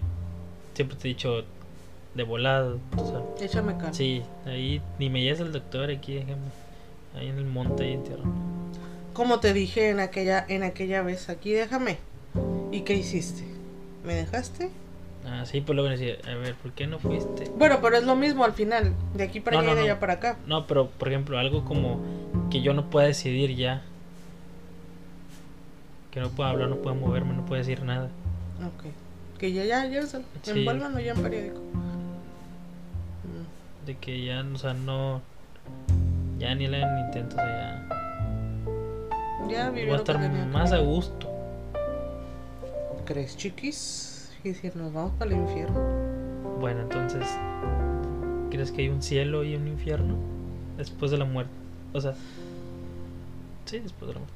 siempre te he dicho de volado, o sea, Échame cara. sí, ahí ni me lleves al doctor aquí, déjame, ahí en el monte ahí entierro. Como te dije en aquella, en aquella vez, aquí déjame. ¿Y qué hiciste? ¿Me dejaste? Ah, sí, pues luego me decía, a ver, ¿por qué no fuiste? Bueno, pero es lo mismo al final, de aquí para No, allá y de no. allá para acá. No, pero por ejemplo, algo como que yo no pueda decidir ya. Que no pueda hablar, no pueda moverme, no pueda decir nada. Ok. Que ya, ya, ya, Sí. envuélvanlo ya en periódico. De que ya, o sea, no. Ya ni le hagan intento, o sea, ya. Ya vivió a lo que estar que más a gusto. ¿Crees, chiquis? Y si nos vamos para el infierno. Bueno, entonces. ¿Crees que hay un cielo y un infierno? Después de la muerte. O sea. Sí, después de la muerte.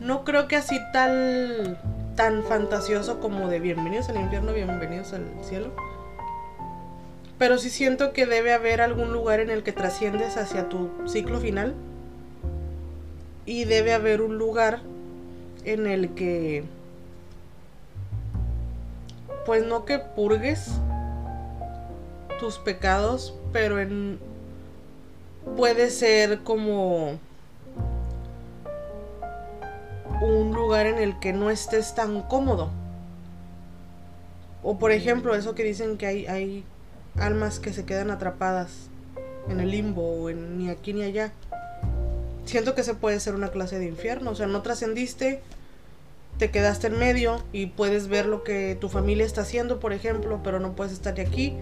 No creo que así tal tan fantasioso como de bienvenidos al infierno, bienvenidos al cielo. Pero sí siento que debe haber algún lugar en el que trasciendes hacia tu ciclo final. Y debe haber un lugar en el que pues no que purgues tus pecados, pero en puede ser como un lugar en el que no estés tan cómodo. O por ejemplo, eso que dicen que hay, hay almas que se quedan atrapadas en el limbo o en ni aquí ni allá. Siento que se puede ser una clase de infierno. O sea, no trascendiste, te quedaste en medio y puedes ver lo que tu familia está haciendo, por ejemplo, pero no puedes estar aquí.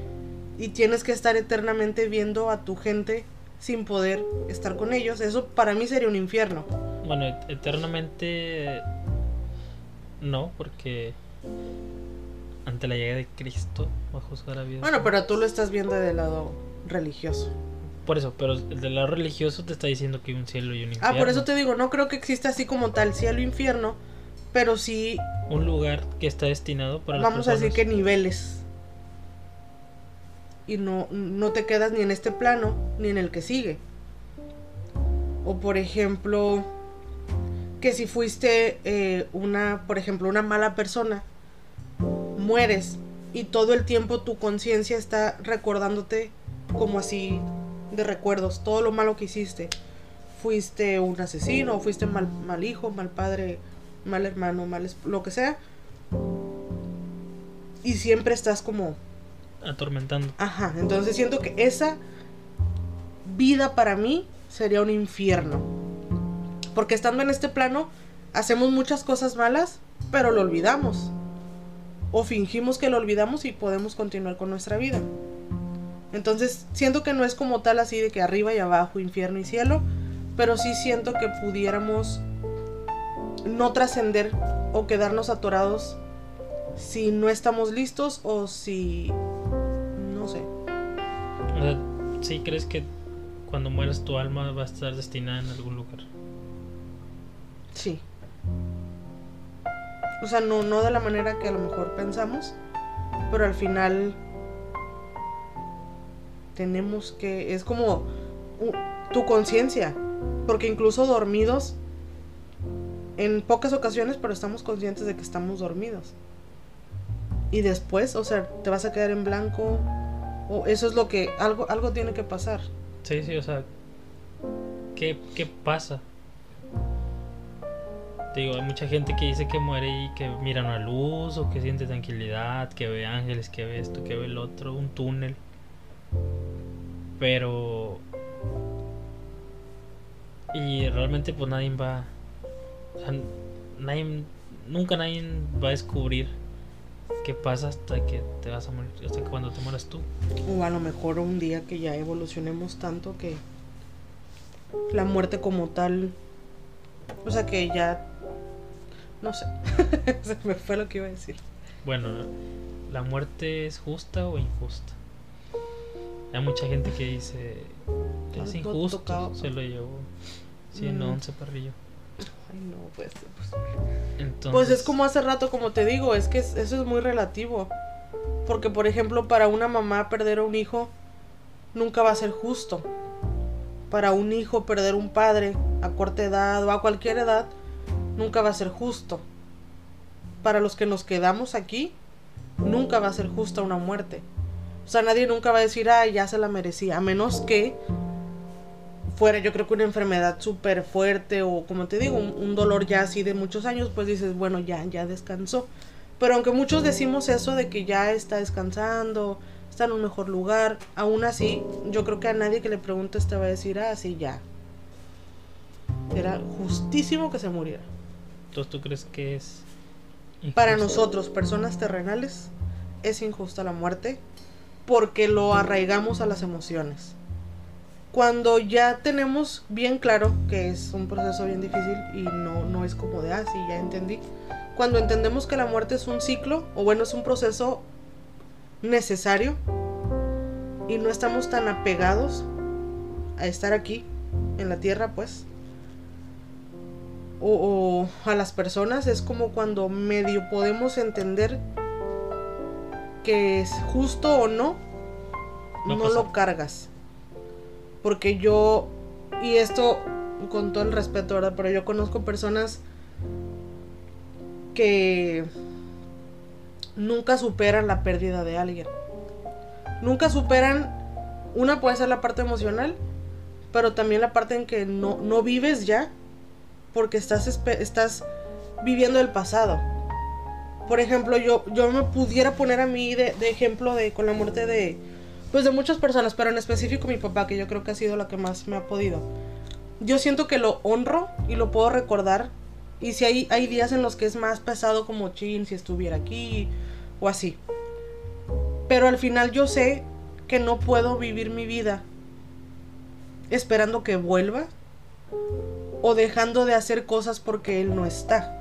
Y tienes que estar eternamente viendo a tu gente sin poder estar con ellos. Eso para mí sería un infierno. Bueno, et- eternamente. No, porque. Ante la llegada de Cristo va a juzgar a vida. Bueno, pero tú lo estás viendo del lado religioso. Por eso, pero el del lado religioso te está diciendo que hay un cielo y un infierno. Ah, por eso te digo, no creo que exista así como tal cielo e infierno, pero sí Un lugar que está destinado para vamos a decir que niveles. Y no, no te quedas ni en este plano ni en el que sigue. O por ejemplo, que si fuiste eh, una, por ejemplo, una mala persona, mueres y todo el tiempo tu conciencia está recordándote como así de recuerdos, todo lo malo que hiciste. Fuiste un asesino, fuiste mal, mal hijo, mal padre, mal hermano, mal lo que sea. Y siempre estás como Atormentando. Ajá, entonces siento que esa vida para mí sería un infierno. Porque estando en este plano, hacemos muchas cosas malas, pero lo olvidamos. O fingimos que lo olvidamos y podemos continuar con nuestra vida. Entonces, siento que no es como tal así de que arriba y abajo, infierno y cielo, pero sí siento que pudiéramos no trascender o quedarnos atorados si no estamos listos o si no sé. O sea, ¿sí crees que cuando mueras tu alma va a estar destinada en algún lugar? Sí. O sea, no, no de la manera que a lo mejor pensamos, pero al final tenemos que... Es como u- tu conciencia, porque incluso dormidos, en pocas ocasiones, pero estamos conscientes de que estamos dormidos. Y después, o sea, te vas a quedar en blanco, o eso es lo que... Algo, algo tiene que pasar. Sí, sí, o sea, ¿qué, qué pasa? Te Digo, hay mucha gente que dice que muere y que mira una luz o que siente tranquilidad, que ve ángeles, que ve esto, que ve el otro, un túnel. Pero... Y realmente pues nadie va... O sea, nadie, nunca nadie va a descubrir qué pasa hasta que te vas a morir, hasta que cuando te mueras tú. O a lo mejor un día que ya evolucionemos tanto que la muerte como tal, o sea que ya, no sé, se me fue lo que iba a decir. Bueno, ¿la muerte es justa o injusta? Hay mucha gente que dice No, es injusto, se lo llevó. Sí, no, Mm. once parrillo. Ay, no, pues, pues, Entonces, pues es como hace rato, como te digo, es que es- eso es muy relativo. Porque, por ejemplo, para una mamá perder a un hijo nunca va a ser justo. para un hijo perder un padre a corta edad o a cualquier edad nunca va a ser justo. Para los que nos quedamos aquí, nunca va a ser justa una muerte. O sea, nadie nunca va a decir, ah, ya se la merecía, a menos que fuera yo creo que una enfermedad súper fuerte o como te digo, un, dolor ya así de muchos años, pues dices, bueno, ya, ya descansó. Pero aunque muchos decimos eso de que ya está descansando, está en un mejor lugar, aún así, yo creo que a nadie que le preguntes te va a decir, ah, sí, ya. Era justísimo que se muriera. Entonces, ¿tú crees que es... Injusto? Para nosotros, personas terrenales, es injusta la muerte porque lo arraigamos a las emociones. Cuando ya tenemos bien claro que es un proceso bien difícil y no, no es como de, ah, sí, ya entendí. Cuando entendemos que la muerte es un ciclo, o bueno, es un proceso necesario y no estamos tan apegados a estar aquí, en la tierra, pues, o, o, a las personas, es como cuando medio podemos entender que es justo o no, no, no lo cargas. Porque yo, y esto con todo el respeto, ¿verdad? Pero yo conozco personas que nunca superan la pérdida de alguien. Nunca superan, una puede ser la parte emocional, pero también la parte en que no, no vives ya porque estás, estás viviendo el pasado. Por ejemplo, yo, yo me pudiera poner a mí de, de, ejemplo de con la muerte de pues de muchas personas, pero en específico mi papá, que yo creo que ha sido la que más me ha podido. Yo siento que lo honro y lo puedo recordar. Y si hay, hay días en los que es más pesado como chin, si estuviera aquí o así. Pero al final yo sé que no puedo vivir mi vida esperando que vuelva o dejando de hacer cosas porque él no está.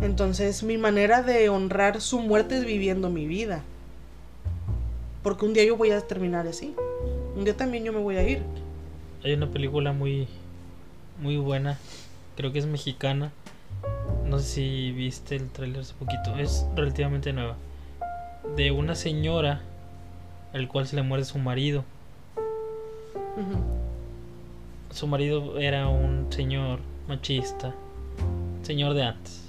Entonces mi manera de honrar su muerte es viviendo mi vida. Porque un día yo voy a terminar así. Un día también yo me voy a ir. Hay una película muy muy buena, creo que es mexicana. No sé si viste el tráiler hace poquito, es relativamente nueva. De una señora al cual se le muere su marido. Uh -huh. Su marido era un señor machista, señor de antes.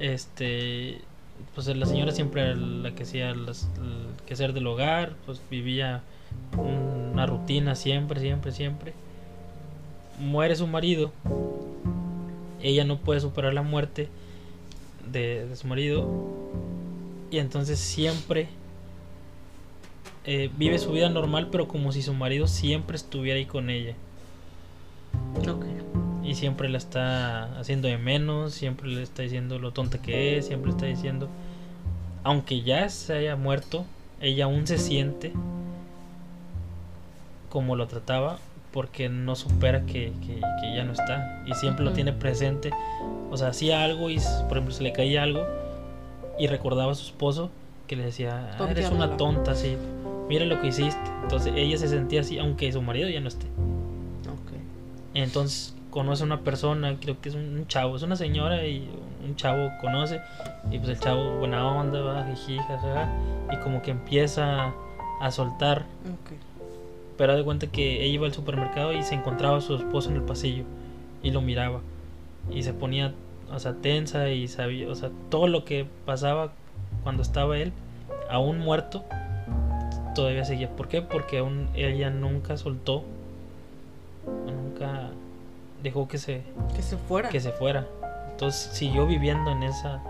Este, pues la señora siempre era la que hacía las, el quehacer del hogar, pues vivía una rutina siempre, siempre, siempre. Muere su marido, ella no puede superar la muerte de, de su marido y entonces siempre eh, vive su vida normal, pero como si su marido siempre estuviera ahí con ella. Okay. Y siempre la está haciendo de menos, siempre le está diciendo lo tonta que es, siempre le está diciendo, aunque ya se haya muerto, ella aún se siente como lo trataba porque no supera que, que, que ya no está y siempre uh -huh. lo tiene presente. O sea, hacía algo y, por ejemplo, se le caía algo y recordaba a su esposo que le decía, ah, eres una tonta, sí, mira lo que hiciste. Entonces ella se sentía así, aunque su marido ya no esté. Okay. Entonces conoce a una persona, creo que es un chavo, es una señora y un chavo conoce y pues el chavo buena onda, va, jiji, jajaja, y como que empieza a soltar. Okay. Pero de cuenta que ella iba al supermercado y se encontraba a su esposo en el pasillo y lo miraba y se ponía, o sea, tensa y sabía, o sea, todo lo que pasaba cuando estaba él, aún muerto, todavía seguía. ¿Por qué? Porque aún ella nunca soltó, nunca dejó que se que se fuera. Que se fuera. Entonces siguió viviendo en esa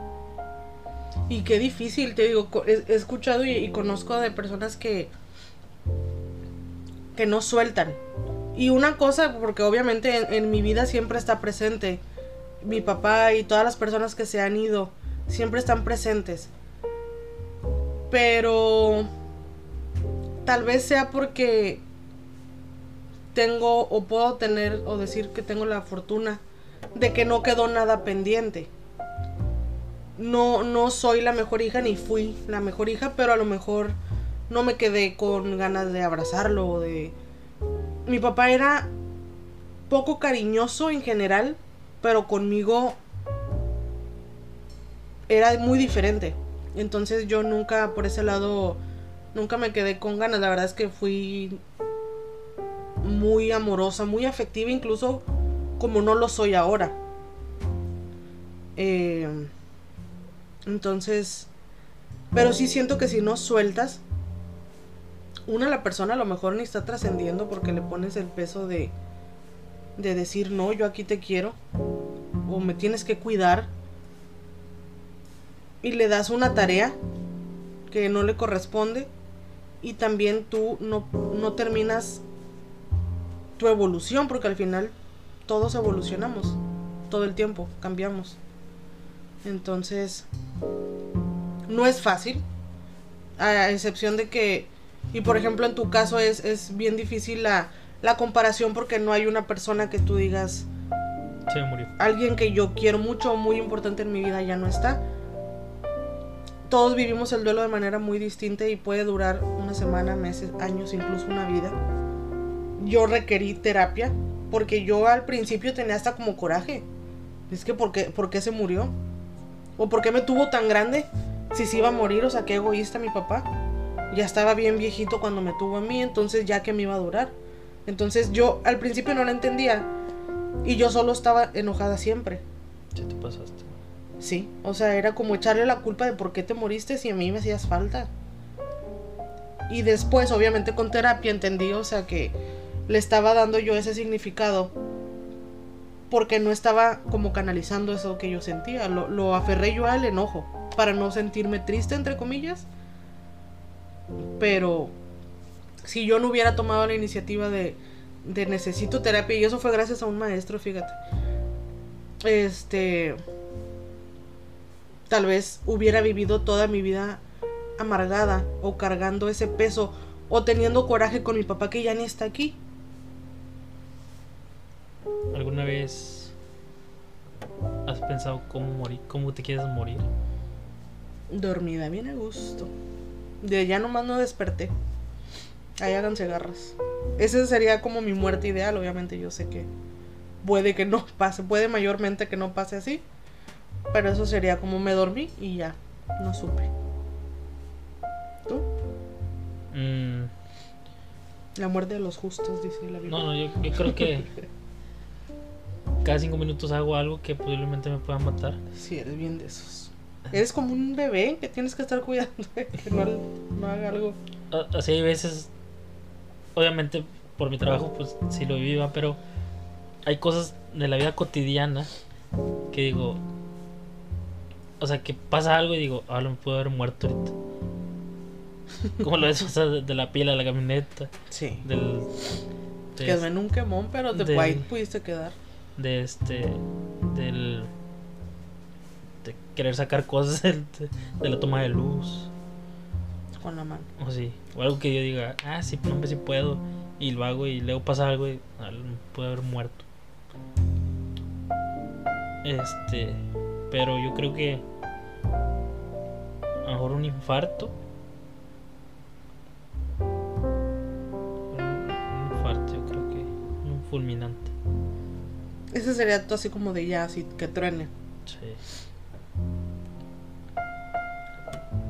y qué difícil, te digo, he, escuchado y, y, conozco de personas que que no sueltan. Y una cosa, porque obviamente en, en mi vida siempre está presente mi papá y todas las personas que se han ido, siempre están presentes. Pero tal vez sea porque tengo o puedo tener o decir que tengo la fortuna de que no quedó nada pendiente. No, no soy la mejor hija ni fui la mejor hija, pero a lo mejor no me quedé con ganas de abrazarlo o de... Mi papá era poco cariñoso en general, pero conmigo era muy diferente. Entonces yo nunca por ese lado, nunca me quedé con ganas. La verdad es que fui muy amorosa, muy afectiva, incluso como no lo soy ahora. Eh, entonces, pero sí siento que si no sueltas, una, la persona a lo mejor ni está trascendiendo porque le pones el peso de, de decir, no, yo aquí te quiero, o me tienes que cuidar, y le das una tarea que no le corresponde, y también tú no, no terminas tu evolución, porque al final todos evolucionamos, todo el tiempo, cambiamos. Entonces, no es fácil, a excepción de que, y por ejemplo en tu caso es, es bien difícil la, la comparación porque no hay una persona que tú digas, murió. alguien que yo quiero mucho, muy importante en mi vida ya no está. Todos vivimos el duelo de manera muy distinta y puede durar una semana, meses, años, incluso una vida. Yo requerí terapia porque yo al principio tenía hasta como coraje. Es que ¿por qué, por qué se murió? ¿O por qué me tuvo tan grande? Si se iba a morir, o sea, qué egoísta mi papá. Ya estaba bien viejito cuando me tuvo a mí, entonces ya que me iba a durar. Entonces yo al principio no la entendía y yo solo estaba enojada siempre. Sí, te pasaste. Sí, o sea, era como echarle la culpa de por qué te moriste si a mí me hacías falta. Y después, obviamente con terapia entendí, o sea, que le estaba dando yo ese significado porque no estaba como canalizando eso que yo sentía. Lo, aferré yo al enojo para no sentirme triste, entre comillas. Pero si yo no hubiera tomado la iniciativa de, de necesito terapia, y eso fue gracias a un maestro, fíjate. Este. Tal vez hubiera vivido toda mi vida amargada o cargando ese peso o teniendo coraje con mi papá que ya ni está aquí. ¿Alguna vez has pensado cómo morir, cómo te quieres morir? Dormida, bien a gusto. De ya nomás no desperté. Ahí háganse garras. Esa sería como mi muerte ideal. Obviamente yo sé que puede que no pase, puede mayormente que no pase así. Pero eso sería como me dormí y ya, no supe. ¿Tú? Mm, La muerte de los justos, dice la Biblia. no, no, yo, yo creo que cada cinco minutos hago algo que posiblemente me pueda matar. Sí, eres bien de esos. Eres como un bebé que tienes que estar cuidando de que no, no haga algo. Así hay veces, obviamente por mi trabajo pues sí lo viva, pero hay cosas de la vida cotidiana que digo, o sea, que pasa algo y digo, ah, lo me puedo haber muerto ahorita. Como lo de, sea, de, de la pila de la camioneta, Sí. del... de- Quedó en un quemón, pero te del- ahí pudiste quedar. de este del de querer sacar cosas de, de la toma de luz Con la mano. o sí o algo que yo diga ah sí no hombre, sí puedo y lo hago y luego pasa algo y ah, puede haber muerto este pero yo creo que a mejor un infarto un, infarto yo creo que un fulminante Ese sería tú así como de ya, así que truene. sí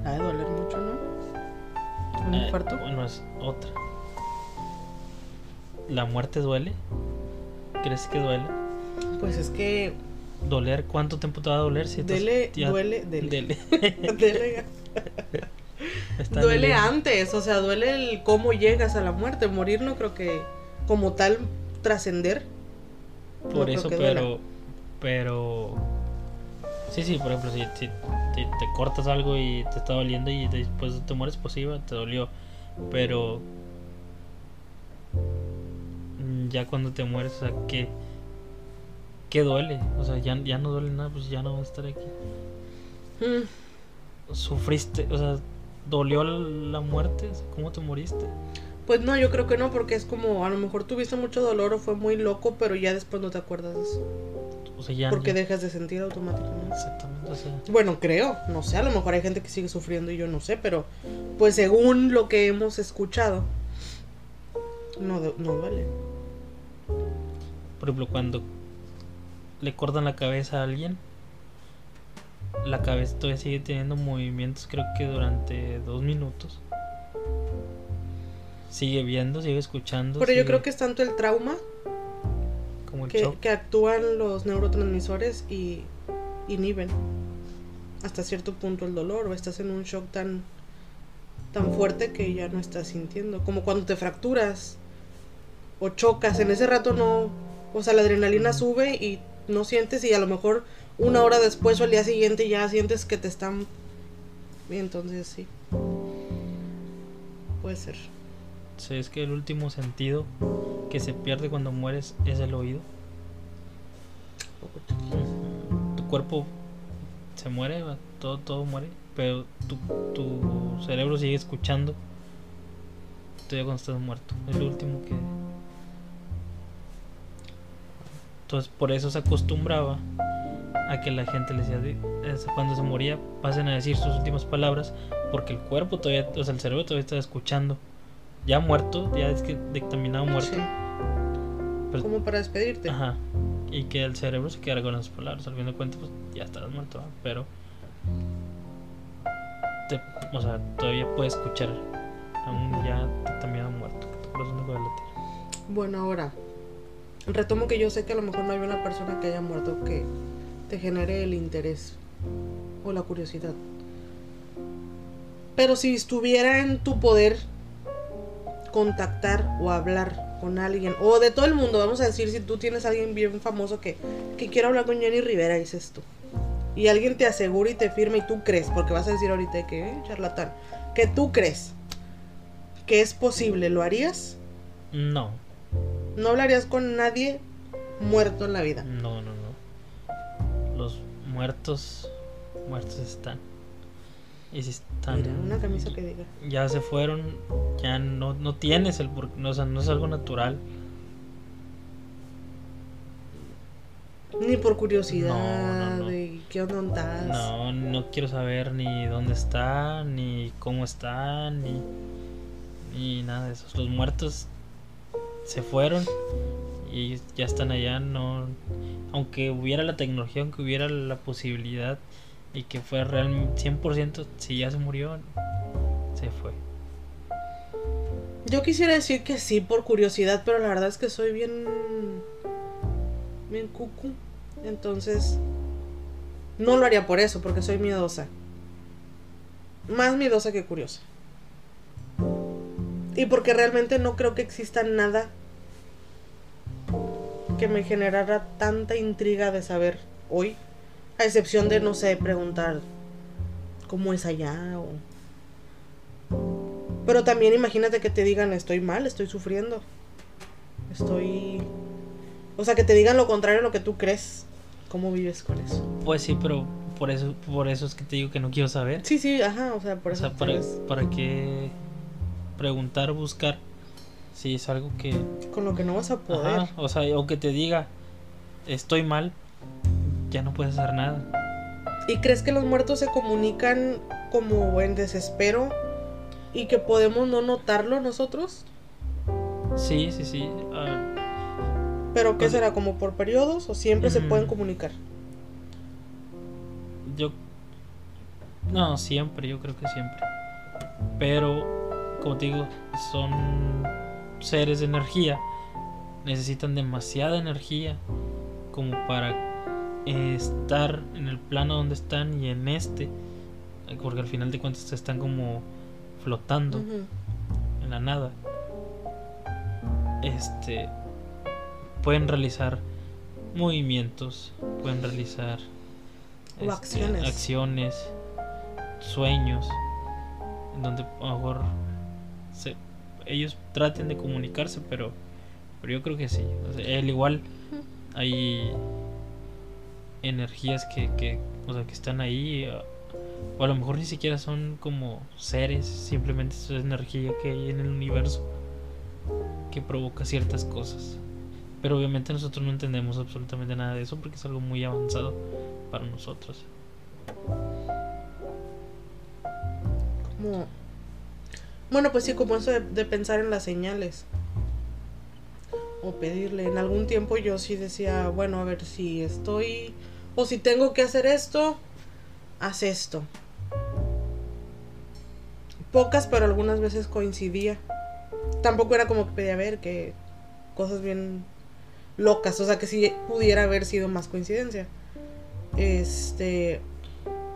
Ha de doler mucho, ¿no? Un Eh, infarto. Bueno, es otra. ¿La muerte duele? ¿Crees que duele? Pues es que ¿Doler? ¿Cuánto tiempo te va a doler? Si dele, ya- duele, dele. dele. Duele antes, o sea, duele el cómo llegas a la muerte. Morir no creo que como tal trascender. Por eso, que duela. pero. Pero. Sí, sí, por ejemplo, si, si te, te cortas algo y te está doliendo y después te mueres, pues sí, te dolió. Pero. mm, Ya cuando te mueres, o sea, ¿qué, ¿qué duele? O sea, ya, ya no duele nada, pues ya no va a estar aquí. Mm, sufriste, o sea, dolió la, muerte, ¿cómo te moriste? Pues no, yo creo que no, porque es como a lo mejor tuviste mucho dolor o fue muy loco, pero ya después no te acuerdas de eso. O sea, ya. Porque ya- dejas de sentir automáticamente. Exactamente, o sea, Bueno, creo, no sé, a lo mejor hay gente que sigue sufriendo y yo no sé, pero pues según lo que hemos escuchado, no, no duele. por ejemplo, cuando le cortan la cabeza a alguien, la cabeza todavía sigue teniendo movimientos, creo que durante dos minutos. sigue viendo, sigue escuchando. Pero yo creo que es tanto el trauma Como el que, shock. que actúan los neurotransmisores y inhiben hasta cierto punto el dolor o estás en un shock tan tan fuerte que ya no estás sintiendo como cuando te fracturas o chocas en ese rato no o sea la adrenalina sube y no sientes y a lo mejor una hora después o al día siguiente ya sientes que te están entonces sí puede ser Sí, es que el último sentido que se pierde cuando mueres es el oído. Tu cuerpo se muere, todo, todo muere, pero tu, tu cerebro sigue escuchando todavía cuando estás muerto. Es lo último que... Entonces por eso se acostumbraba a que la gente le decía, cuando se moría, pasen a decir sus últimas palabras, porque el cuerpo todavía, o sea, el cerebro todavía está escuchando. Ya muerto, ya es que dictaminado muerto. Sí. pero- como para despedirte Ajá. Y que el cerebro se quedara con esas palabras. Al fin de cuentas, pues ya estarás muerto, pero. Te, o sea, todavía puedes escuchar. Aún ya también muerto. Tu corazón no puede latir. Bueno, ahora, retomo que yo sé que a lo mejor no hay una persona que haya muerto que te genere el interés o la curiosidad. Pero si estuviera en tu poder contactar o hablar con alguien, o de todo el mundo, vamos a decir, si tú tienes a alguien bien famoso que, que quiere hablar con Jenny Rivera, dices tú, y alguien te asegura y te firma y tú crees, porque vas a decir ahorita que, eh, charlatán, que tú crees que es posible, ¿lo harías? No, No hablarías con nadie muerto en la vida. no, no, no. Los muertos. Muertos están. Y si están. Mira, una camisa que diga. Ya se fueron. Ya no, no tienes el. por- No, o sea, no es algo natural. Ni por curiosidad No, no, no. de qué onda. No, no quiero saber ni dónde está, ni cómo está, ni, ni nada de eso. Los muertos se fueron y ya están allá. No, aunque hubiera la tecnología, aunque hubiera la posibilidad y que fuera real 100%, si ya se murió, se fue. Yo quisiera decir que sí por curiosidad, pero la verdad es que soy bien. bien cucu. Entonces. No lo haría por eso, porque soy miedosa. Más miedosa que curiosa. Y porque realmente no creo que exista nada que me generara tanta intriga de saber hoy. A excepción de, no sé, preguntar cómo es allá o... Pero también imagínate que te digan estoy mal, estoy sufriendo. Estoy... O sea, que te digan lo contrario a lo que tú crees. ¿Cómo vives con eso? Pues sí, pero por eso, por eso es que te digo que no quiero saber. Sí, sí, ajá, o sea, por o eso... sea, para, para qué preguntar, buscar, si es algo que... Con lo que no vas a poder. Ajá, o sea, o que te diga, estoy mal, ya no puedes hacer nada. ¿Y crees que los muertos se comunican como en desespero? ¿Y que podemos no notarlo nosotros? Sí, sí, sí. ah, ¿Pero qué sea- será? ¿Como por periodos? ¿O siempre se pueden comunicar? yo... No, siempre, yo creo que siempre. Pero, como te digo, son seres de energía. Necesitan demasiada energía como para eh, estar en el plano donde están y en este. Porque al final de cuentas están como flotando. En la nada, este, pueden realizar movimientos, pueden realizar O este, acciones. acciones, sueños, en donde a lo mejor se- ellos traten de comunicarse, pero, pero yo creo que sí. O sea, igual hay energías que, que, o sea, que están ahí. O a lo mejor ni siquiera son como seres, simplemente es energía que hay en el universo que provoca ciertas cosas. Pero obviamente nosotros no entendemos absolutamente nada de eso porque es algo muy avanzado para nosotros. Como... Bueno, pues sí, como eso de, pensar en las señales. O pedirle. En algún tiempo yo sí decía, bueno, a ver si estoy... O si tengo que hacer esto, haz esto. Pocas, pero algunas veces coincidía. tampoco era como que pedía ver que cosas bien locas, o sea que sí pudiera haber sido más coincidencia. Este,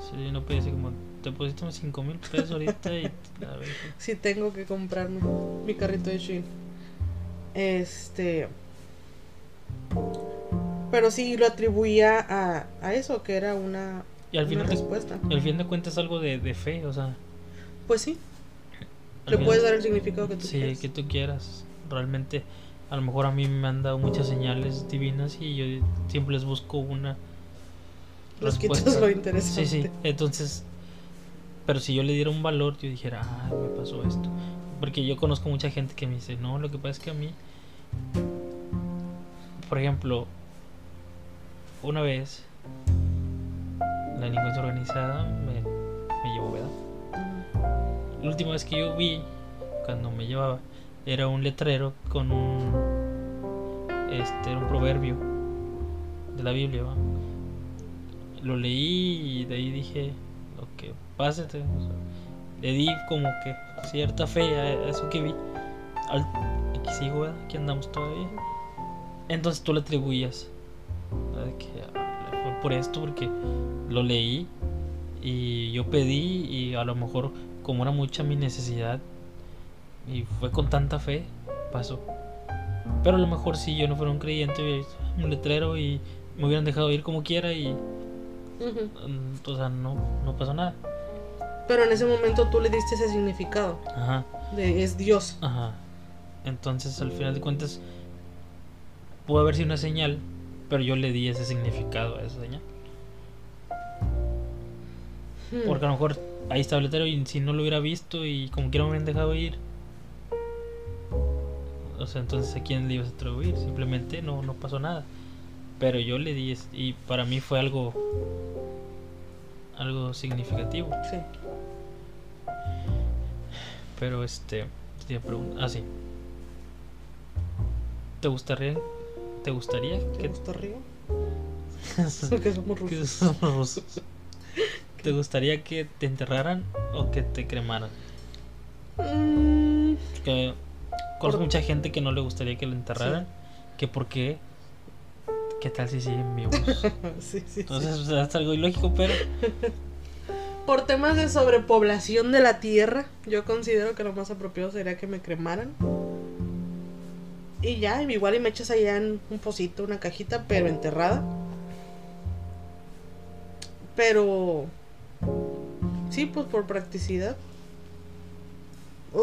Sí, no puede ser como, te pusiste unos 5 mil pesos ahorita y... a ver, sí tengo que comprarme mi carrito de Shein. Este, pero sí lo atribuía a, a eso, que era una, Y al una final, de, respuesta. al fin de cuentas algo de, de fe, o sea... Pues sí, le final- puedes dar el significado que tú Sí, quieras. que tú quieras. Realmente, a lo mejor a mí me han dado muchas señales divinas y yo siempre les busco una Los quitas lo interesante. Sí, sí. Entonces, pero si yo le diera un valor, yo dijera, ah, me pasó esto. Porque yo conozco mucha gente que me dice, no, lo que pasa es que a mí, por ejemplo, una vez la delincuencia organizada me, llevó, ¿verdad? La última vez que yo vi, cuando me llevaba, era un letrero con un. Este, un proverbio de la Biblia, ¿va? Lo leí y de ahí dije, lo que pase, te- o sea, le di como que cierta fe a, eso que vi. Al, aquí sigo, ¿verdad? Aquí andamos todavía. Entonces tú le atribuías que ah, fue por esto, porque lo leí y yo pedí y a lo mejor como era mucha mi necesidad y fue con tanta fe, pasó. Pero a lo mejor si yo no fuera un creyente hubiera visto un letrero y me hubieran dejado ir como quiera y Ujú. mm, o sea, no, no pasó nada. Pero en ese momento tú le diste ese significado Ajá, de es Dios. ajá. Entonces al final de cuentas pudo haber sido una señal, pero yo le di ese significado a esa señal. Hmm. Porque a lo mejor ahí estaba el letrero y si no lo hubiera visto y como quiera me hubieran dejado ir. O sea, entonces a quién le ibas a atribuir, simplemente no, no pasó nada. Pero yo le di y para mí fue algo algo significativo. Sí. Pero este te iba a preguntar, ah sí. ¿Te gustaría te gustaría ¿Te que gusta Río? Porque somos que rusos. somos rusos? ¿Te gustaría que te enterraran o que te cremaran? Mm, que conozco Por- mucha gente que no le gustaría que lo enterraran, que por qué, tal si siguen vivos. sí, sí, sí. Entonces o sea, es algo ilógico, pero Por temas de sobrepoblación de la tierra, yo considero que lo más apropiado sería que me cremaran. Y ya, igual y me echas allá en un pocito, una cajita, pero enterrada. Pero... Sí, pues por practicidad.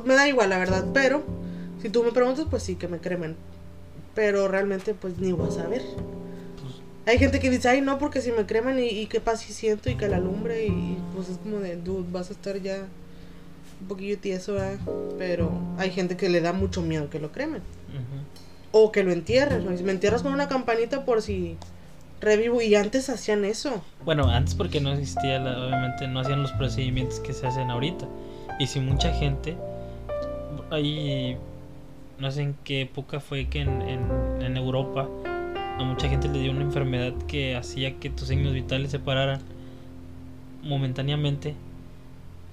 Me da igual, la verdad, pero... Si tú me preguntas, pues sí, que me cremen. Pero realmente, pues ni vas a ver. Hay gente que dice, ay, no, porque si me creman y, y qué pasa si siento y que la lumbre y pues es como de, dude, vas a estar ya un poquillo tieso, ¿eh? Pero hay gente que le da mucho miedo que lo cremen. O que lo entierren. ¿no? Y si me entierras con una campanita por si revivo. Y antes hacían eso. bueno, antes porque no existía, la- obviamente no hacían los procedimientos que se hacen ahorita. Y si mucha gente, ahí, no sé en qué época fue que en, en, en Europa a mucha gente le dio una enfermedad que hacía que tus signos vitales se pararan momentáneamente.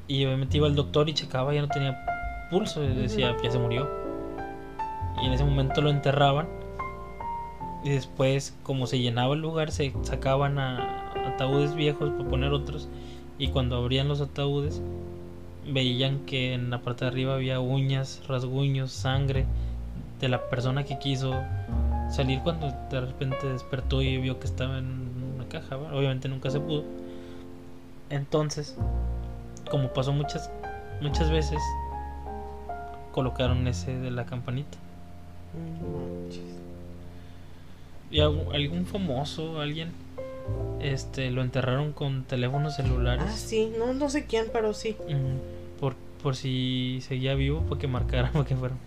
Y obviamente iba al doctor y checaba, ya no tenía pulso, decía, ya se murió. Y en ese momento lo enterraban. Y después, como se llenaba el lugar, se sacaban ataúdes viejos para poner otros. Y cuando abrían los ataúdes, veían que en la parte de arriba había uñas, rasguños, sangre de la persona que quiso salir cuando de repente despertó y vio que estaba en una caja. Obviamente nunca se pudo. Entonces, como pasó muchas muchas veces, colocaron ese de la campanita. Y algún, famoso, alguien, este, lo enterraron con teléfonos celulares. Ah, sí. No, no sé quién, pero sí. Mm, por, por si seguía vivo, para que marcara, para que fueran.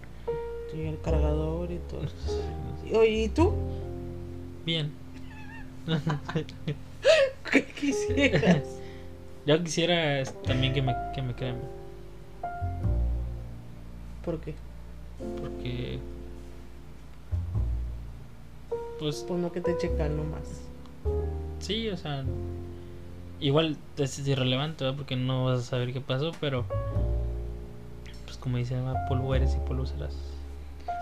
El cargador y todo. Oye, ¿y tú? Bien. ¿Qué quisieras? Yo quisiera también que me, que me crean, ¿Por qué? porque. Pues Pues no que te checan nomás. sí, o sea. Igual es irrelevante, ¿verdad? Porque no vas a saber qué pasó, pero. Pues como dicen, "Ah, polvo eres y polvo serás.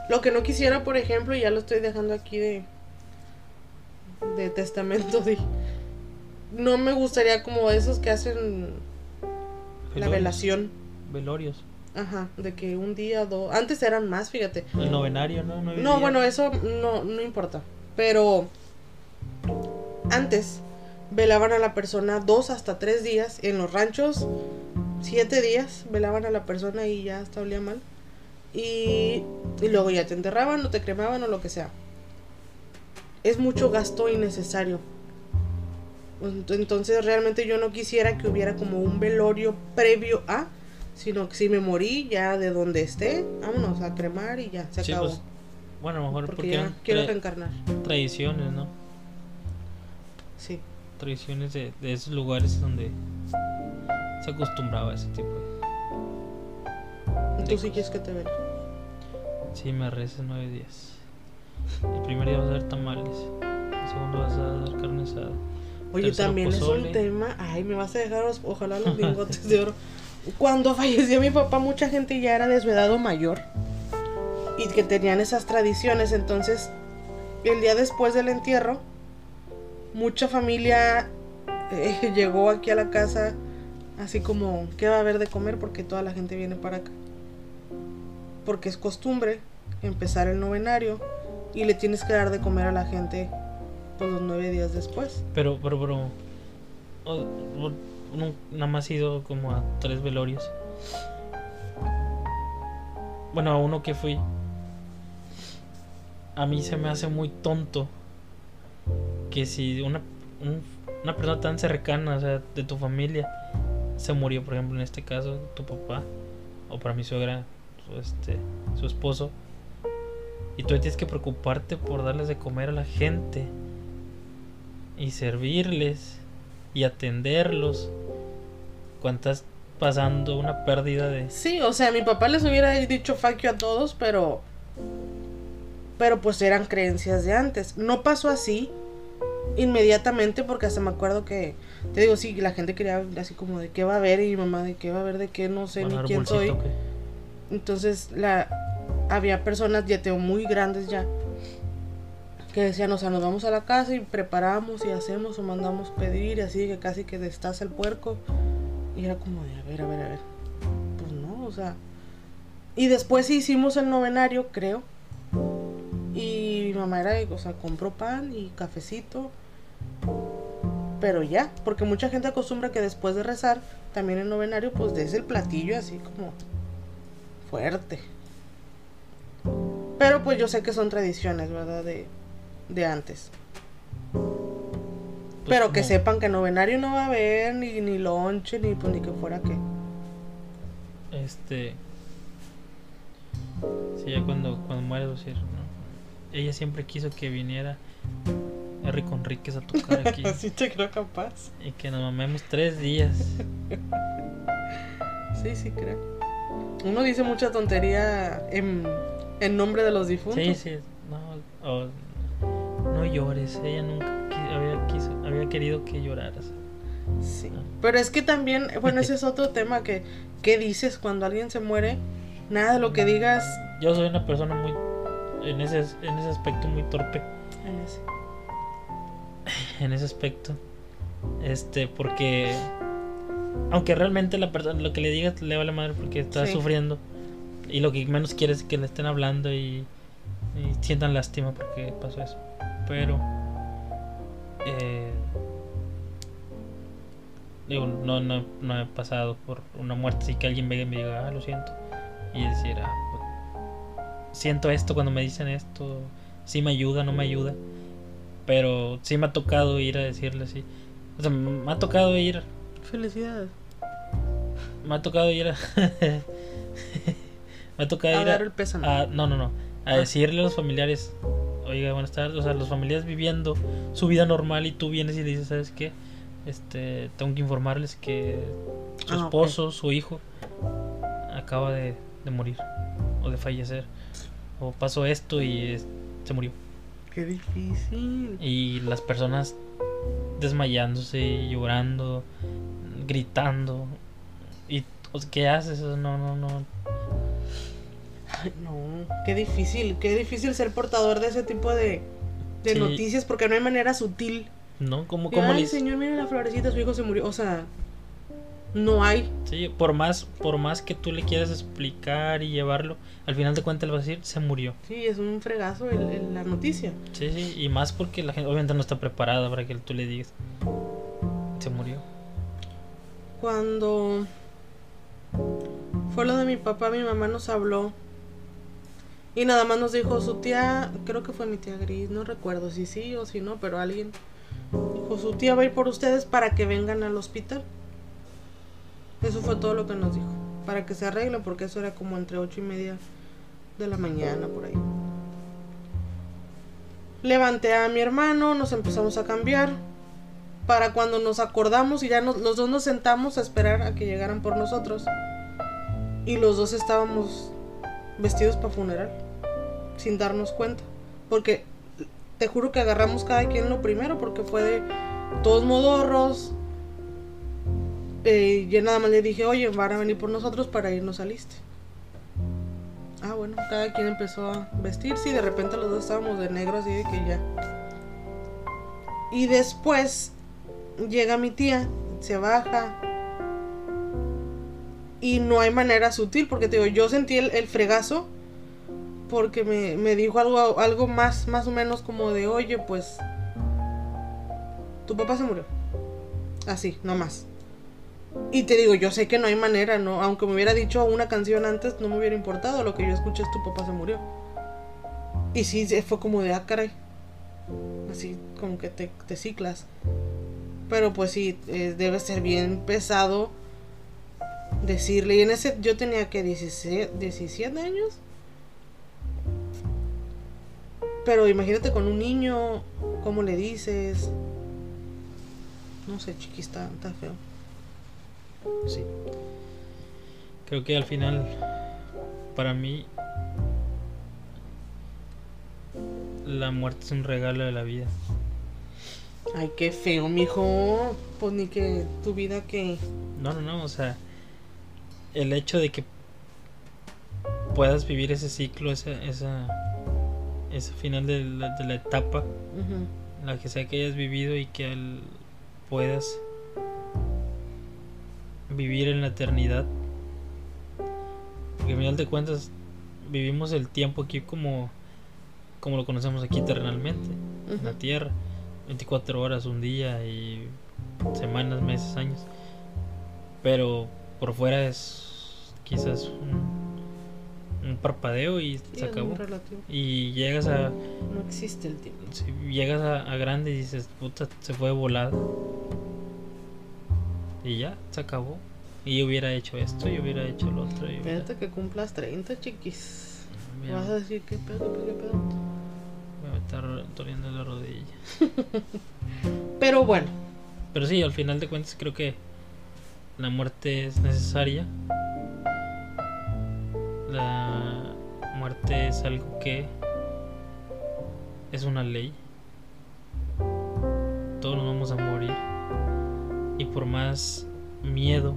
Lo que no quisiera, por ejemplo, y ya lo estoy dejando aquí de, de testamento, de, no me gustaría como esos que hacen la velación. Velorios. Ajá, de que un día, dos. Antes eran más, fíjate. El novenario, ¿no? No, bueno, eso no, no importa. Pero antes velaban a la persona dos hasta tres días. En los ranchos, siete días velaban a la persona y ya hasta olía mal. Y, y luego ya te enterraban o te cremaban o lo que sea. Es mucho gasto innecesario. Ent- Entonces realmente yo no quisiera que hubiera como un velorio previo a, sino que si me morí ya de donde esté, vámonos a cremar y ya, se Sí, acabó. pues, bueno, a lo mejor porque, quiero reencarnar. tradiciones, ¿no? Sí. Tradiciones de, de esos lugares donde se acostumbraba a ese tipo de... Tú sí quieres que te vea. Sí, me rezas nueve días. El primer día vas a dar tamales. El segundo vas a dar carne asada. Oye, Tercero, también es un tema. Ay, me vas a dejar, los- ojalá los lingotes de oro. Cuando falleció mi papá, mucha gente ya era desvedado mayor. Y que tenían esas tradiciones. Entonces, el día después del entierro, mucha familia eh, llegó aquí a la casa. Así como, ¿qué va a haber de comer? Porque toda la gente viene para acá. Porque es costumbre empezar el novenario. Y le tienes que dar de comer a la gente pues, los nueve días después. Pero, pero, pero... nada más he ido como a tres velorios. Bueno, a uno que fui. A mí se me hace muy tonto que si una, un- una persona tan cercana, o sea, de tu familia, se murió, por ejemplo, en este caso, tu papá, o para mi suegra, su, este, su esposo, y tú tienes que preocuparte por darles de comer a la gente y servirles y atenderlos cuando estás pasando una pérdida de... Sí, o sea, mi papá les hubiera dicho fuck you a todos, pero. Pero pues eran creencias de antes. No pasó así inmediatamente porque hasta me acuerdo que. Te digo, sí, la gente quería así como de qué va a haber y mi mamá de qué va a haber, de qué no sé ni quién soy. que- Entonces, la había personas ya tengo muy grandes ya que decían, o sea, nos vamos a la casa y preparamos y hacemos o mandamos pedir y así que casi que destaza el puerco. Y era como de, a ver, a ver, a ver. Pues no, o sea. Y después hicimos el novenario, creo. Y mi mamá era, o sea, compró pan y cafecito. Pero ya, porque mucha gente acostumbra que después de rezar, también el novenario, pues des el platillo así como fuerte. Pero pues yo sé que son tradiciones, ¿verdad? De, de antes. pues, Pero que sepan que novenario no va a haber, ni, ni lonche, ni pues ni que fuera que. Este. Sí, ya cuando, cuando muere, decir, ¿no? Ella siempre quiso que viniera Harry Conríquez a tocar aquí Así te creo capaz. y que nos mamemos tres días. Sí, sí creo. Uno dice mucha tontería en, en nombre de los difuntos. Sí, sí, no, no llores. Ella nunca había, quiso- había querido que lloraras. Sí. Pero es que también, bueno, ese es otro tema que, ¿qué dices cuando alguien se muere? Nada de lo que digas Yo soy una persona muy. En ese, en ese aspecto, muy torpe. en ese. en ese aspecto. Este, porque aunque realmente la persona lo que le digas le vale madre porque está Sí. sufriendo y lo que menos quiere es que le estén hablando y, y sientan lástima porque pasó eso. Pero eh, digo, no, no, no he pasado por una muerte así que alguien venga y me diga, ah, lo siento. Y decir, ah, pues, siento esto cuando me dicen esto, sí me ayuda, no me ayuda. Pero sí me ha tocado ir a decirle así. O sea, me ha tocado ir, Felicidades. me ha tocado ir a... me ha tocado A ir dar a, el pésame. a- no, no, no. A Ah. decirle a los familiares, oiga, buenas tardes. O sea, los familiares viviendo su vida normal y tú vienes y le dices, ¿sabes qué? Este, tengo que informarles que su Ah, esposo, su hijo, acaba de, de morir o de fallecer. O pasó esto y es- se murió. Qué difícil. Y las personas desmayándose, llorando, gritando. ¿Y qué haces? No, no, no. Ay, no, qué difícil, qué difícil ser portador de ese tipo de, de Sí. noticias porque no hay manera sutil. ¿No? ¿Cómo, De, cómo Ay, le señor, mire la florecita, su hijo se murió. O sea, no hay. Sí, por más, por más que tú le quieras explicar y llevarlo, al final de cuentas él va a decir, se murió. Sí, es un fregazo el- el- la noticia. Sí, sí, y más porque la gente obviamente no está preparada para que tú le digas, se murió. Cuando fue lo de mi papá, mi mamá nos habló. Y nada más nos dijo su tía, creo que fue mi tía Gris, no recuerdo si sí o si no, pero alguien dijo su tía va a ir por ustedes para que vengan al hospital. Eso fue todo lo que nos dijo, para que se arreglen, porque eso era como entre ocho y media de la mañana por ahí. Levanté a mi hermano, nos empezamos a cambiar para cuando nos acordamos y ya nos- los dos nos sentamos a esperar a que llegaran por nosotros. Y los dos estábamos vestidos para funeral, sin darnos cuenta. Porque te juro que agarramos cada quien lo primero, porque fue de todos modorros. Eh, yo nada más le dije, oye, van a venir por nosotros para irnos al este. Ah, bueno, cada quien empezó a vestirse y de repente los dos estábamos de negro, así de que ya. Y después llega mi tía, se baja. Y no hay manera sutil, porque te digo, yo sentí el, el fregazo. Porque me, me dijo algo, algo más, más o menos como de, oye, pues. Tu papá se murió. Así, no más. Y te digo, yo sé que no hay manera, ¿no? Aunque me hubiera dicho una canción antes, no me hubiera importado. Lo que yo escuché es tu papá se murió. Y sí, fue como de, ah, caray. Así como que te ciclas. Pero pues sí, eh, debe ser bien pesado decirle. Y en ese yo tenía que 17, 17 años. Pero imagínate con un niño, ¿cómo le dices? No sé, chiqui, está, está feo. Sí. Creo que al final, para mí, la muerte es un regalo de la vida. Ay, qué feo, mijo. Pues ni que tu vida que. No, no, no, o sea, el hecho de que puedas vivir ese ciclo, esa, esa, ese final de la, de la etapa, Ujú. la que sea que hayas vivido y que al- puedas vivir en la eternidad. Porque al final de cuentas vivimos el tiempo aquí como, como lo conocemos aquí terrenalmente, en la tierra. 24 horas, un día y semanas, meses, años. Pero por fuera es quizás un, un parpadeo y Sí, se acabó. Y llegas a, No existe el tiempo. si llegas a, a grande y dices, puta, se fue volada. Y ya, se acabó. Y yo hubiera hecho esto, yo hubiera hecho lo otro. y hubiera- Espérate que cumplas 30, chiquis. Mira, Vas a decir, ¿qué pedo, qué pedo? Estar doliendo la rodilla. Pero bueno, Pero sí, al final de cuentas creo que la muerte es necesaria. La muerte es algo que es una ley. Todos nos vamos a morir. Y por más miedo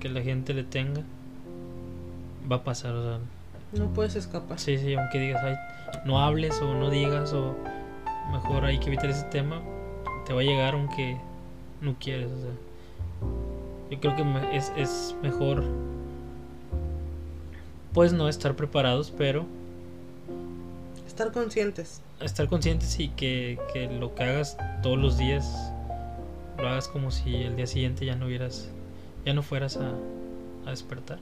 que la gente le tenga, va a pasar. O sea, no puedes escapar. Sí, sí, aunque digas, ay, no hables o no digas o mejor hay que evitar ese tema, te va a llegar aunque no quieres. O sea, yo creo que es, es mejor, pues no estar preparados, pero Estar conscientes. estar conscientes y que, que lo que hagas todos los días lo hagas como si el día siguiente ya no hubieras, ya no fueras a, a despertar.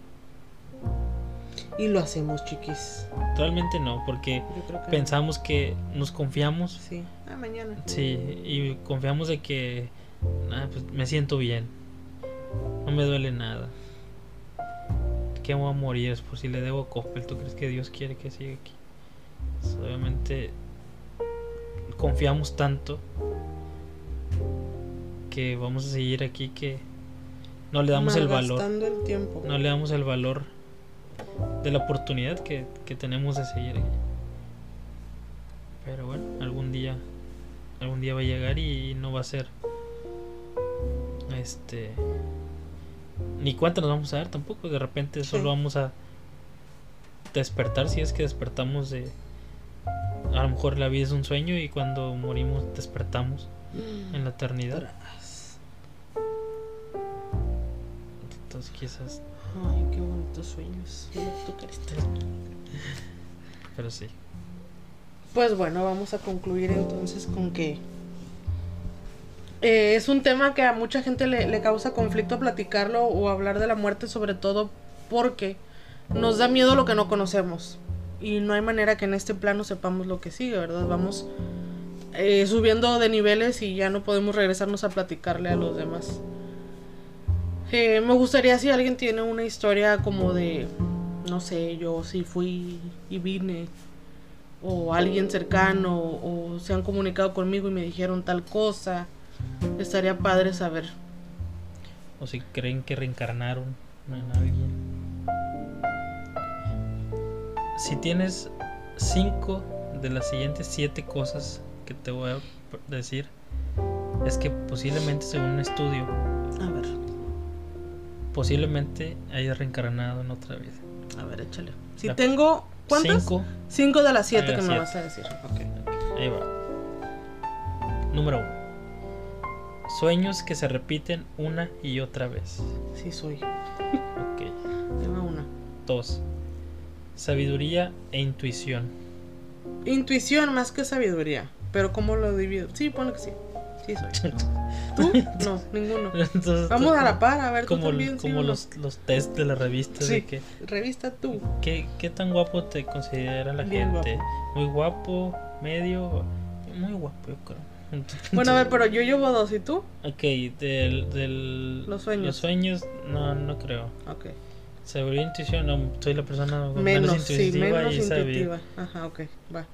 Y lo hacemos, chiquis. Realmente no, porque que. pensamos que nos confiamos Sí. Ah, mañana. Sí, y confiamos de que ah, pues me siento bien. No me duele nada. Que voy a morir es por si le debo a Coppel. ¿Tú crees que Dios quiere que siga aquí? Pues, obviamente confiamos tanto que vamos a seguir aquí que no le damos el valor. Malgastando el tiempo. No le damos el valor de la oportunidad que, que tenemos de seguir aquí. Pero bueno, algún día algún día va a llegar y no va a ser este ni cuánto nos vamos a dar tampoco de repente solo vamos a despertar si es que despertamos de... A lo mejor la vida es un sueño y cuando morimos despertamos en la eternidad. Entonces quizás... Ay, qué bonitos sueños. Pero sí. Pues bueno, vamos a concluir entonces con que eh, es un tema que a mucha gente le, le causa conflicto platicarlo o hablar de la muerte, sobre todo porque nos da miedo lo que no conocemos. Y no hay manera que en este plano sepamos lo que sigue, ¿verdad? Vamos eh, subiendo de niveles y ya no podemos regresarnos a platicarle a los demás. Eh, me gustaría si alguien tiene una historia como de, no sé, yo si fui y vine, o alguien cercano, o se han comunicado conmigo y me dijeron tal cosa, estaría padre saber. O si creen que reencarnaron en alguien. Si tienes cinco de las siguientes siete cosas que te voy a decir, es que posiblemente según un estudio, A ver, posiblemente hayas reencarnado en otra vida. a ver, échale. Si La- tengo, ¿cuántas? Cinco. Cinco de las siete De que me vas a decir. Ok. Ahí va. Número uno. Sueños que se repiten una y otra vez. Sí soy. Ok. Tengo una. Dos. Sabiduría e intuición. Intuición más que sabiduría. Pero ¿cómo lo divido? Sí, ponle que sí. Sí soy. ¿Tú? No, ninguno. Entonces, Vamos a la par, a ver, tú Como, también. sí como o no? los, los test de la revista de Sí. que Revista tú. ¿qué, qué tan guapo te considera la Bien gente. Muy guapo, medio, muy guapo yo creo. Bueno, a ver, pero yo llevo dos, ¿y tú? Ok, del, del Los sueños. Los sueños, no, no creo. Ok. Sabiduría intuición, no, soy la persona Menos, menos, sí, intuitiva menos y intuitiva. Ajá, ok, va.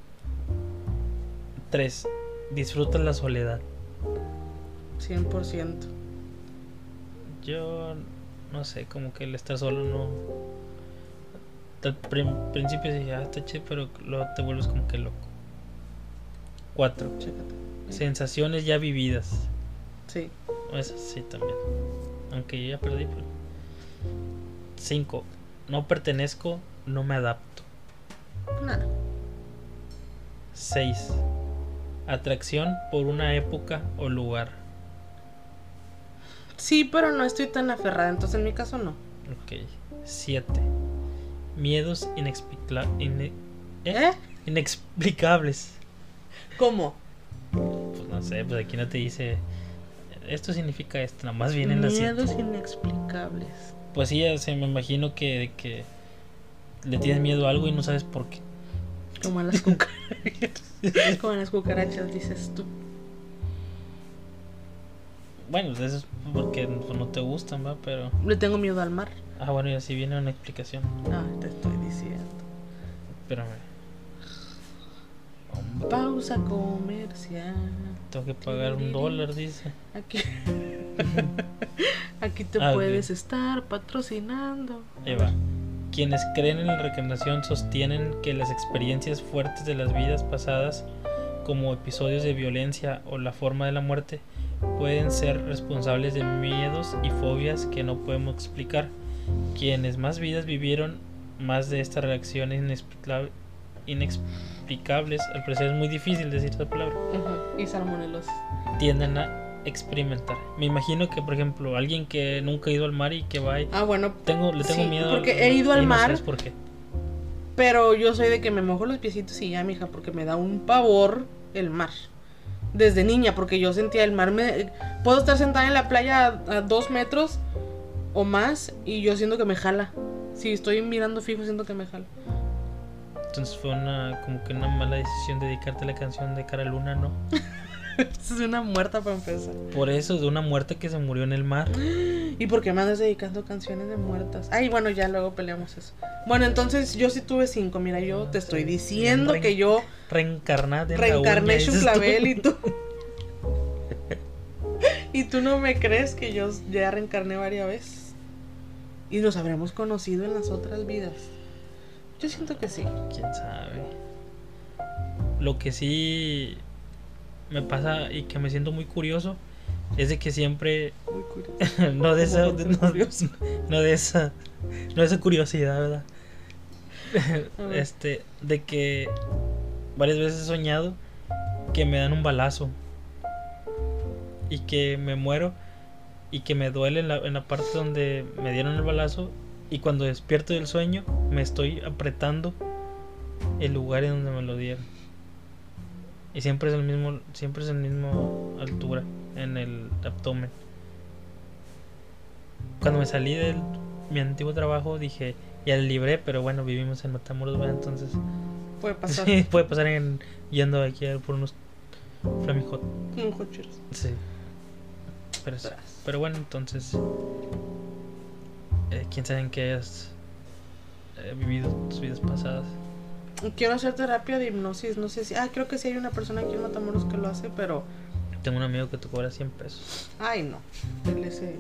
Tres, disfrutas la soledad. 100%. Yo no sé, como que el estar solo no. Al principio dije, ah, está chido, pero luego te vuelves como que loco. Cuatro, Chécate. sensaciones ya vividas. Sí. Esas sí también. Aunque yo ya perdí, pero. Cinco, no pertenezco, no me adapto. Nada. 6. Atracción por una época o lugar. Sí, pero no estoy tan aferrada, entonces en mi caso no. Ok. 7. Miedos ine- ¿eh? ¿Eh? inexplicables. ¿Cómo? Pues no sé, pues aquí no te dice. Esto significa esto, nada más vienen las. Miedos inexplicables. Pues sí, o sea, me imagino que, que le tienes miedo a algo y no sabes por qué. Como a las cucarachas. Como las cucarachas, dices tú. Bueno, eso es porque no te gustan, ¿va? Pero. Le tengo miedo al mar. Ah, bueno, y así viene una explicación. Ah, te estoy diciendo. Espérame. Hombre, Pausa comercial. tengo que pagar un dólar, dice. Aquí. Aquí te Ah, puedes estar patrocinando. Ahí va. Quienes creen en la reencarnación sostienen que las experiencias fuertes de las vidas pasadas, como episodios de violencia o la forma de la muerte, pueden ser responsables de miedos y fobias que no podemos explicar. Quienes más vidas vivieron, más de estas reacciones inexplicable- inexplicables, al parecer es muy difícil decir esa palabra, Ujú, Y salmonelosis. tienden a experimentar. Me imagino que, por ejemplo, alguien que nunca ha ido al mar y que va y Ah, bueno, tengo, le tengo Sí, miedo. porque al- he ido al no mar. sabes por qué. pero yo soy de que me mojo los piecitos y ya, mija, porque me da un pavor el mar. Desde niña, porque yo sentía el mar. Me... Puedo estar sentada en la playa a, a dos metros o más y yo siento que me jala. Si estoy mirando fijo, siento que me jala. Entonces fue una como que una mala decisión dedicarte a la canción de Cara Luna, ¿no? es una muerta para empezar. Por eso, de una muerte que se murió en el mar. ¿Y por qué me andas dedicando canciones de muertas? Ay, bueno, ya luego peleamos eso. Bueno, entonces yo sí tuve cinco. Mira, yo te estoy diciendo que yo Reencarnada en la reencarné. Clavel y tú. y tú no me crees que yo ya reencarné varias veces. Y nos habremos conocido en las otras vidas. Yo siento que sí. Quién sabe. Lo que sí me pasa y que me siento muy curioso es de que siempre Muy curioso. no de esa ¿Cómo de- no, no de esa no de esa curiosidad, ¿verdad? Este, de que varias veces he soñado que me dan un balazo y que me muero y que me duele en la, en la parte donde me dieron el balazo y cuando despierto del sueño me estoy apretando el lugar en donde me lo dieron. Y siempre es el mismo, siempre es el mismo altura en el abdomen. Cuando me salí de mi antiguo trabajo dije, ya le libré, pero bueno, vivimos en Matamoros, ¿verdad? entonces Puede pasar. sí, puede pasar en yendo aquí a por unos cocheros. Sí. Pero, bueno, entonces eh, quién sabe en qué hayas eh, vivido tus vidas pasadas. Quiero hacer terapia de hipnosis. No sé si. Ah, creo que sí hay una persona aquí en Matamoros que lo hace, pero. Tengo un amigo que te cobra 100 pesos. Ay, no. Él es, eh,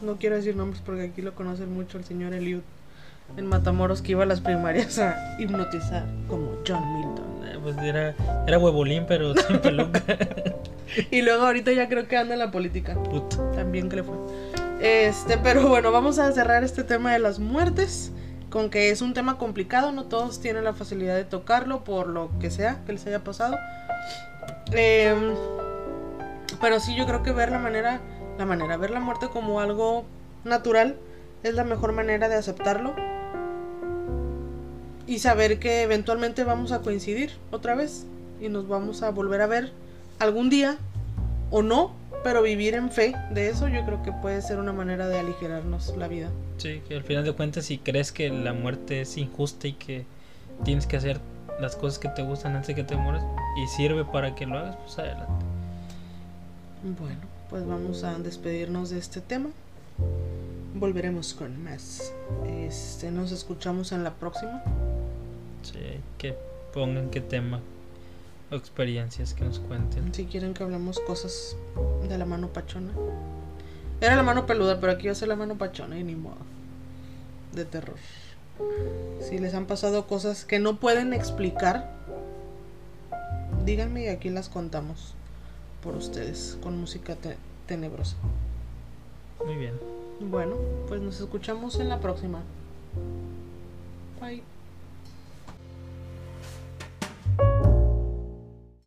No quiero decir nombres porque aquí lo conocen mucho el señor Eliud en Matamoros que iba a las primarias a hipnotizar como John Milton. Eh, pues era, era huevolín, pero sin peluca. Y luego ahorita ya creo que anda en la política. Puto. También que le fue. Este, pero bueno, vamos a cerrar este tema de las muertes. Con que es un tema complicado, no todos tienen la facilidad de tocarlo por lo que sea que les haya pasado. Em, pero sí, yo creo que ver la manera, la manera, ver la muerte como algo natural es la mejor manera de aceptarlo. Y saber que eventualmente vamos a coincidir otra vez y nos vamos a volver a ver algún día o no, pero vivir en fe de eso yo creo que puede ser una manera de aligerarnos la vida. Sí, que al final de cuentas, si crees que la muerte es injusta y que tienes que hacer las cosas que te gustan antes de que te mueras y sirve para que lo hagas, pues adelante. Bueno, pues vamos a despedirnos de este tema. Volveremos con más. Este, nos escuchamos en la próxima. Sí, que pongan qué tema experiencias que nos cuenten. Si quieren que hablemos cosas de la mano pachona. Era la mano peluda, pero aquí va a ser la mano pachona y ni modo. De terror. Si les han pasado cosas que no pueden explicar, díganme y aquí las contamos por ustedes con música te- tenebrosa. Muy bien. Bueno, pues nos escuchamos en la próxima. Bye.